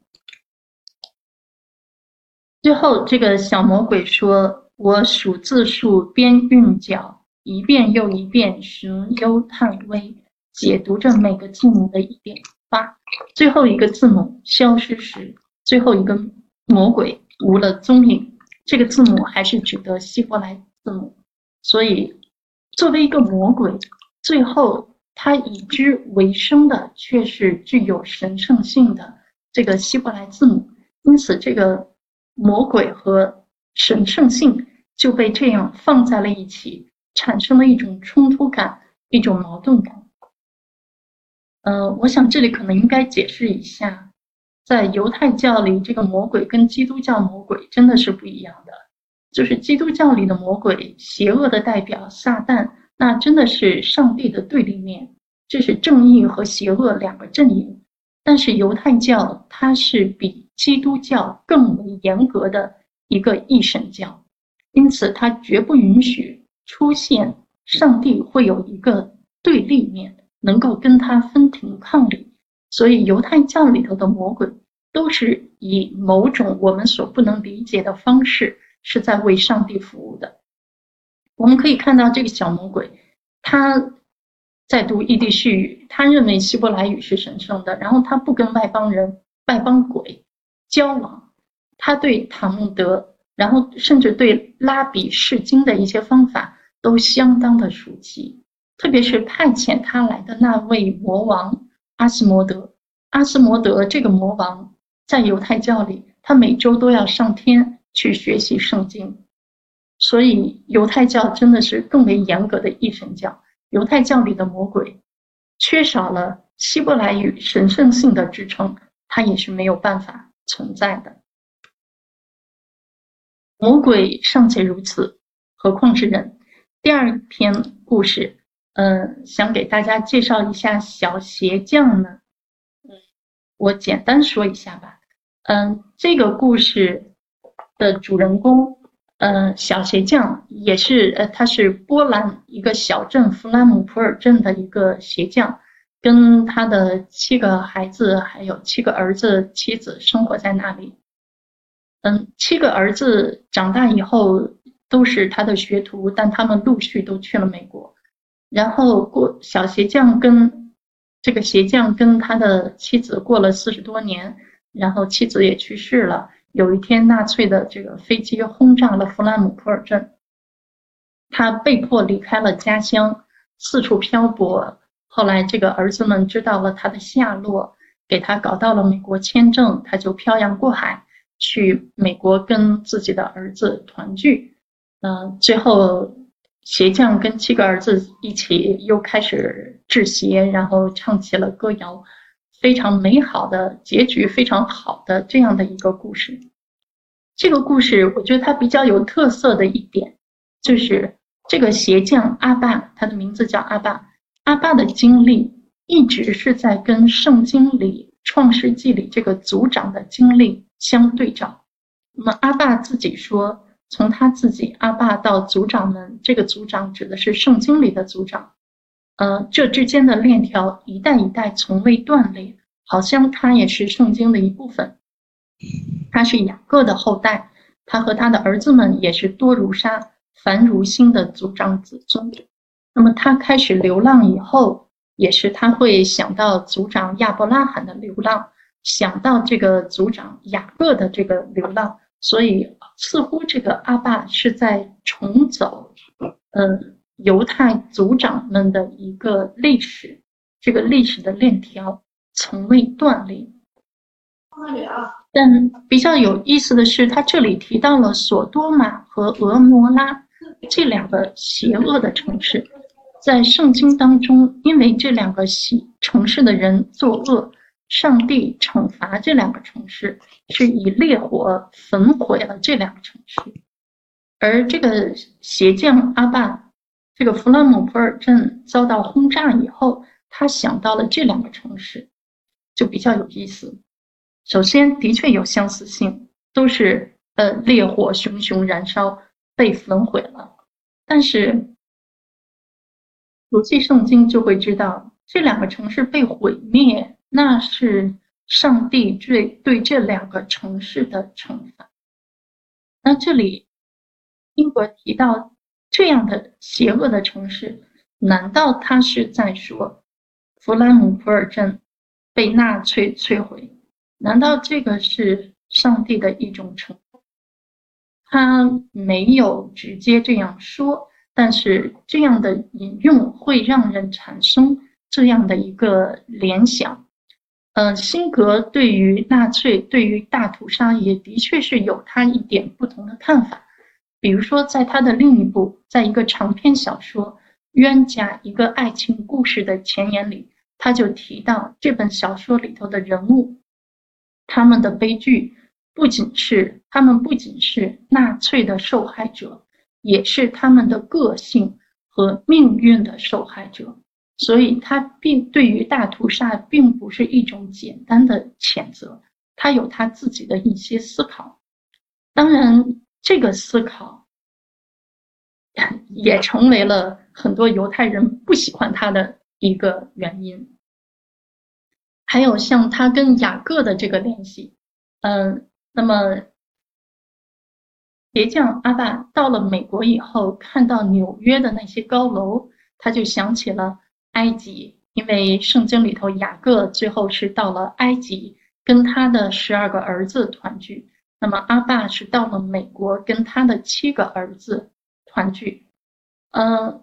[SPEAKER 2] 最后，这个小魔鬼说。我数字数边韵脚，一遍又一遍寻幽叹微，解读着每个字母的一点八。最后一个字母消失时，最后一个魔鬼无了踪影。这个字母还是指的希伯来字母，所以作为一个魔鬼，最后他以之为生的却是具有神圣性的这个希伯来字母。因此，这个魔鬼和神圣性。就被这样放在了一起，产生了一种冲突感，一种矛盾感。呃，我想这里可能应该解释一下，在犹太教里，这个魔鬼跟基督教魔鬼真的是不一样的。就是基督教里的魔鬼，邪恶的代表撒旦，那真的是上帝的对立面，这是正义和邪恶两个阵营。但是犹太教它是比基督教更为严格的一个一神教。因此，它绝不允许出现上帝会有一个对立面，能够跟他分庭抗礼。所以，犹太教里头的魔鬼都是以某种我们所不能理解的方式，是在为上帝服务的。我们可以看到，这个小魔鬼他在读异地絮语，他认为希伯来语是神圣的，然后他不跟外邦人、外邦鬼交往，他对塔木德。然后，甚至对拉比释经的一些方法都相当的熟悉，特别是派遣他来的那位魔王阿斯摩德。阿斯摩德这个魔王在犹太教里，他每周都要上天去学习圣经，所以犹太教真的是更为严格的一神教。犹太教里的魔鬼缺少了希伯来语神圣性的支撑，它也是没有办法存在的。魔鬼尚且如此，何况是人？第二篇故事，嗯，想给大家介绍一下小鞋匠呢。嗯，我简单说一下吧。嗯，这个故事的主人公，嗯，小鞋匠也是，呃，他是波兰一个小镇弗兰姆普尔镇的一个鞋匠，跟他的七个孩子还有七个儿子、妻子生活在那里。嗯，七个儿子长大以后都是他的学徒，但他们陆续都去了美国。然后过小鞋匠跟这个鞋匠跟他的妻子过了四十多年，然后妻子也去世了。有一天，纳粹的这个飞机轰炸了弗兰姆普尔镇，他被迫离开了家乡，四处漂泊。后来，这个儿子们知道了他的下落，给他搞到了美国签证，他就漂洋过海。去美国跟自己的儿子团聚，嗯，最后鞋匠跟七个儿子一起又开始制鞋，然后唱起了歌谣，非常美好的结局，非常好的这样的一个故事。这个故事我觉得它比较有特色的一点，就是这个鞋匠阿爸，他的名字叫阿爸，阿爸的经历一直是在跟圣经里创世纪里这个族长的经历。相对照，那么阿爸自己说，从他自己阿爸到族长们，这个族长指的是圣经里的族长，呃，这之间的链条一代一代从未断裂，好像他也是圣经的一部分。他是雅各的后代，他和他的儿子们也是多如沙、繁如星的族长子孙。那么他开始流浪以后，也是他会想到族长亚伯拉罕的流浪。想到这个族长雅各的这个流浪，所以似乎这个阿爸是在重走，嗯，犹太族长们的一个历史，这个历史的链条从未断裂。但比较有意思的是，他这里提到了索多玛和俄摩拉这两个邪恶的城市，在圣经当中，因为这两个西城市的人作恶，上帝惩罚这两个城市，是以烈火焚毁了这两个城市。而这个邪将阿爸，这个弗拉姆普尔镇遭到轰炸以后，他想到了这两个城市，就比较有意思。首先，的确有相似性，都是呃烈火熊熊燃烧，被焚毁了。但是，读记圣经就会知道，这两个城市被毁灭，那是上帝对对这两个城市的惩罚。那这里，英国提到这样的邪恶的城市，难道他是在说弗兰姆普尔镇被纳粹摧毁？难道这个是上帝的一种惩罚？他没有直接这样说，但是这样的引用会让人产生这样的一个联想。嗯，辛格对于纳粹、对于大屠杀也的确是有他一点不同的看法。比如说，在他的另一部，在一个长篇小说《冤家：一个爱情故事》的前言里，他就提到这本小说里头的人物。他们的悲剧不仅是他们不仅是纳粹的受害者，也是他们的个性和命运的受害者。所以，他并对于大屠杀并不是一种简单的谴责，他有他自己的一些思考。当然，这个思考也成为了很多犹太人不喜欢他的一个原因。还有像他跟雅各的这个联系，嗯，那么鞋匠阿爸到了美国以后，看到纽约的那些高楼，他就想起了埃及，因为圣经里头雅各最后是到了埃及，跟他的十二个儿子团聚，那么阿爸是到了美国，跟他的七个儿子团聚，嗯，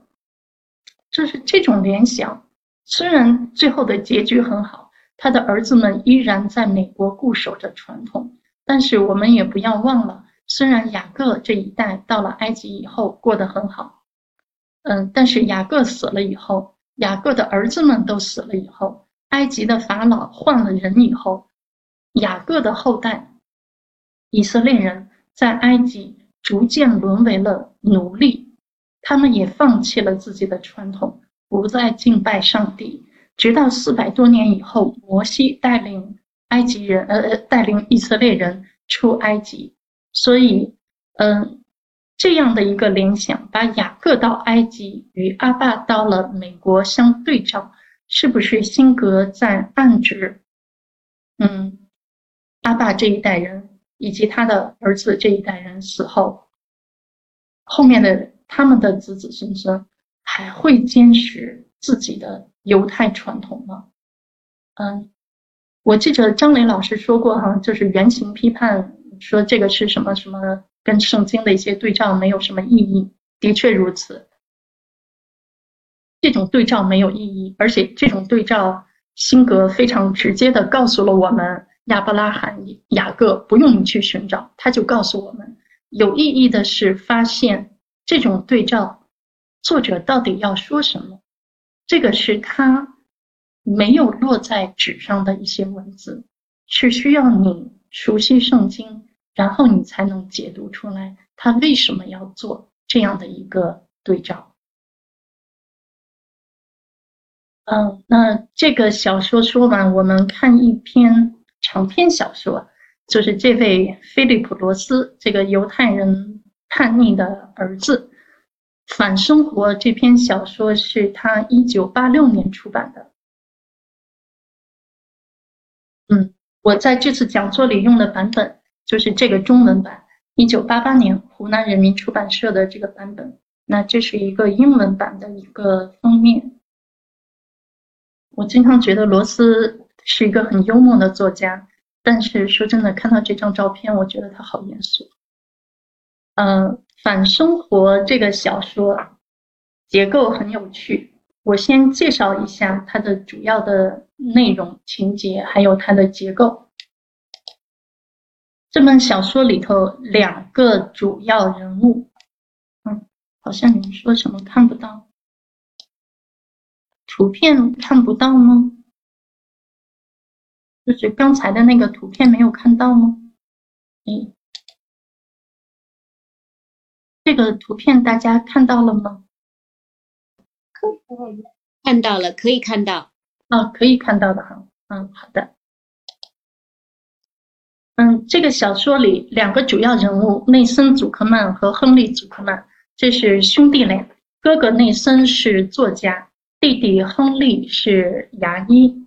[SPEAKER 2] 就是这种联想，虽然最后的结局很好。他的儿子们依然在美国固守着传统，但是我们也不要忘了，虽然雅各这一代到了埃及以后过得很好，嗯，但是雅各死了以后，雅各的儿子们都死了以后，埃及的法老换了人以后，雅各的后代以色列人在埃及逐渐沦为了奴隶，他们也放弃了自己的传统，不再敬拜上帝。直到四百多年以后，摩西带领埃及人，呃呃，带领以色列人出埃及。所以，嗯，这样的一个联想，把雅各到埃及与阿爸到了美国相对照，是不是辛格在暗指，嗯，阿爸这一代人以及他的儿子这一代人死后，后面的他们的子子孙孙还会坚持自己的？犹太传统吗？嗯，我记得张磊老师说过哈，就是原型批判说这个是什么什么跟圣经的一些对照没有什么意义，的确如此。这种对照没有意义，而且这种对照，辛格非常直接的告诉了我们，亚伯拉罕、雅各不用你去寻找，他就告诉我们，有意义的是发现这种对照，作者到底要说什么。这个是他没有落在纸上的一些文字，是需要你熟悉圣经，然后你才能解读出来他为什么要做这样的一个对照。嗯，那这个小说说完，我们看一篇长篇小说，就是这位菲利普·罗斯这个犹太人叛逆的儿子。《反生活》这篇小说是他一九八六年出版的。嗯，我在这次讲座里用的版本就是这个中文版，一九八八年湖南人民出版社的这个版本。那这是一个英文版的一个封面。我经常觉得罗斯是一个很幽默的作家，但是说真的，看到这张照片，我觉得他好严肃。嗯，反生活这个小说结构很有趣，我先介绍一下它的主要的内容、情节，还有它的结构。这本小说里头两个主要人物，嗯，好像你们说什么看不到？图片看不到吗？就是刚才的那个图片没有看到吗？哎，这个图片大家看到了吗？
[SPEAKER 1] 看到了，可以看到。
[SPEAKER 2] 啊，可以看到的哈。嗯，好的。嗯，这个小说里两个主要人物内森·祖克曼和亨利·祖克曼，这是兄弟俩。哥哥内森是作家，弟弟亨利是牙医。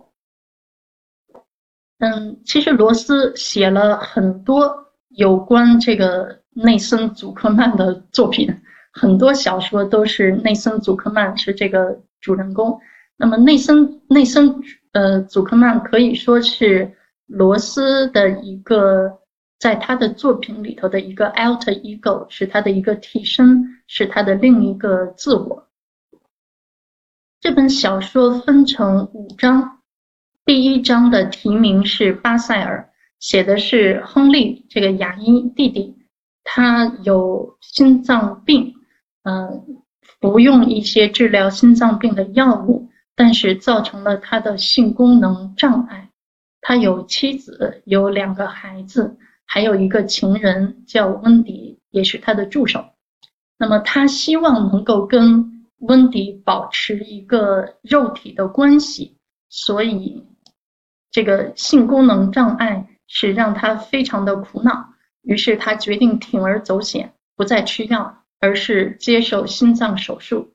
[SPEAKER 2] 嗯，其实罗斯写了很多有关这个内森·祖克曼的作品，很多小说都是内森·祖克曼是这个主人公。那么内森内森呃祖克曼可以说是罗斯的一个，在他的作品里头的一个 alter ego，是他的一个替身，是他的另一个自我。这本小说分成五章。第一章的题名是巴塞尔，写的是亨利这个牙医弟弟，他有心脏病，嗯，服用一些治疗心脏病的药物，但是造成了他的性功能障碍。他有妻子，有两个孩子，还有一个情人叫温迪，也是他的助手。那么他希望能够跟温迪保持一个肉体的关系，所以。这个性功能障碍是让他非常的苦恼，于是他决定铤而走险，不再吃药，而是接受心脏手术。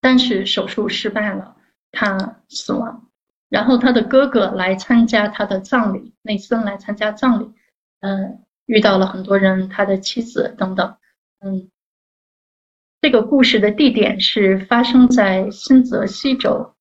[SPEAKER 2] 但是手术失败了，他死亡。然后他的哥哥来参加他的葬礼，内森来参加葬礼，嗯，遇到了很多人，他的妻子等等，嗯，这个故事的地点是发生在新泽西州。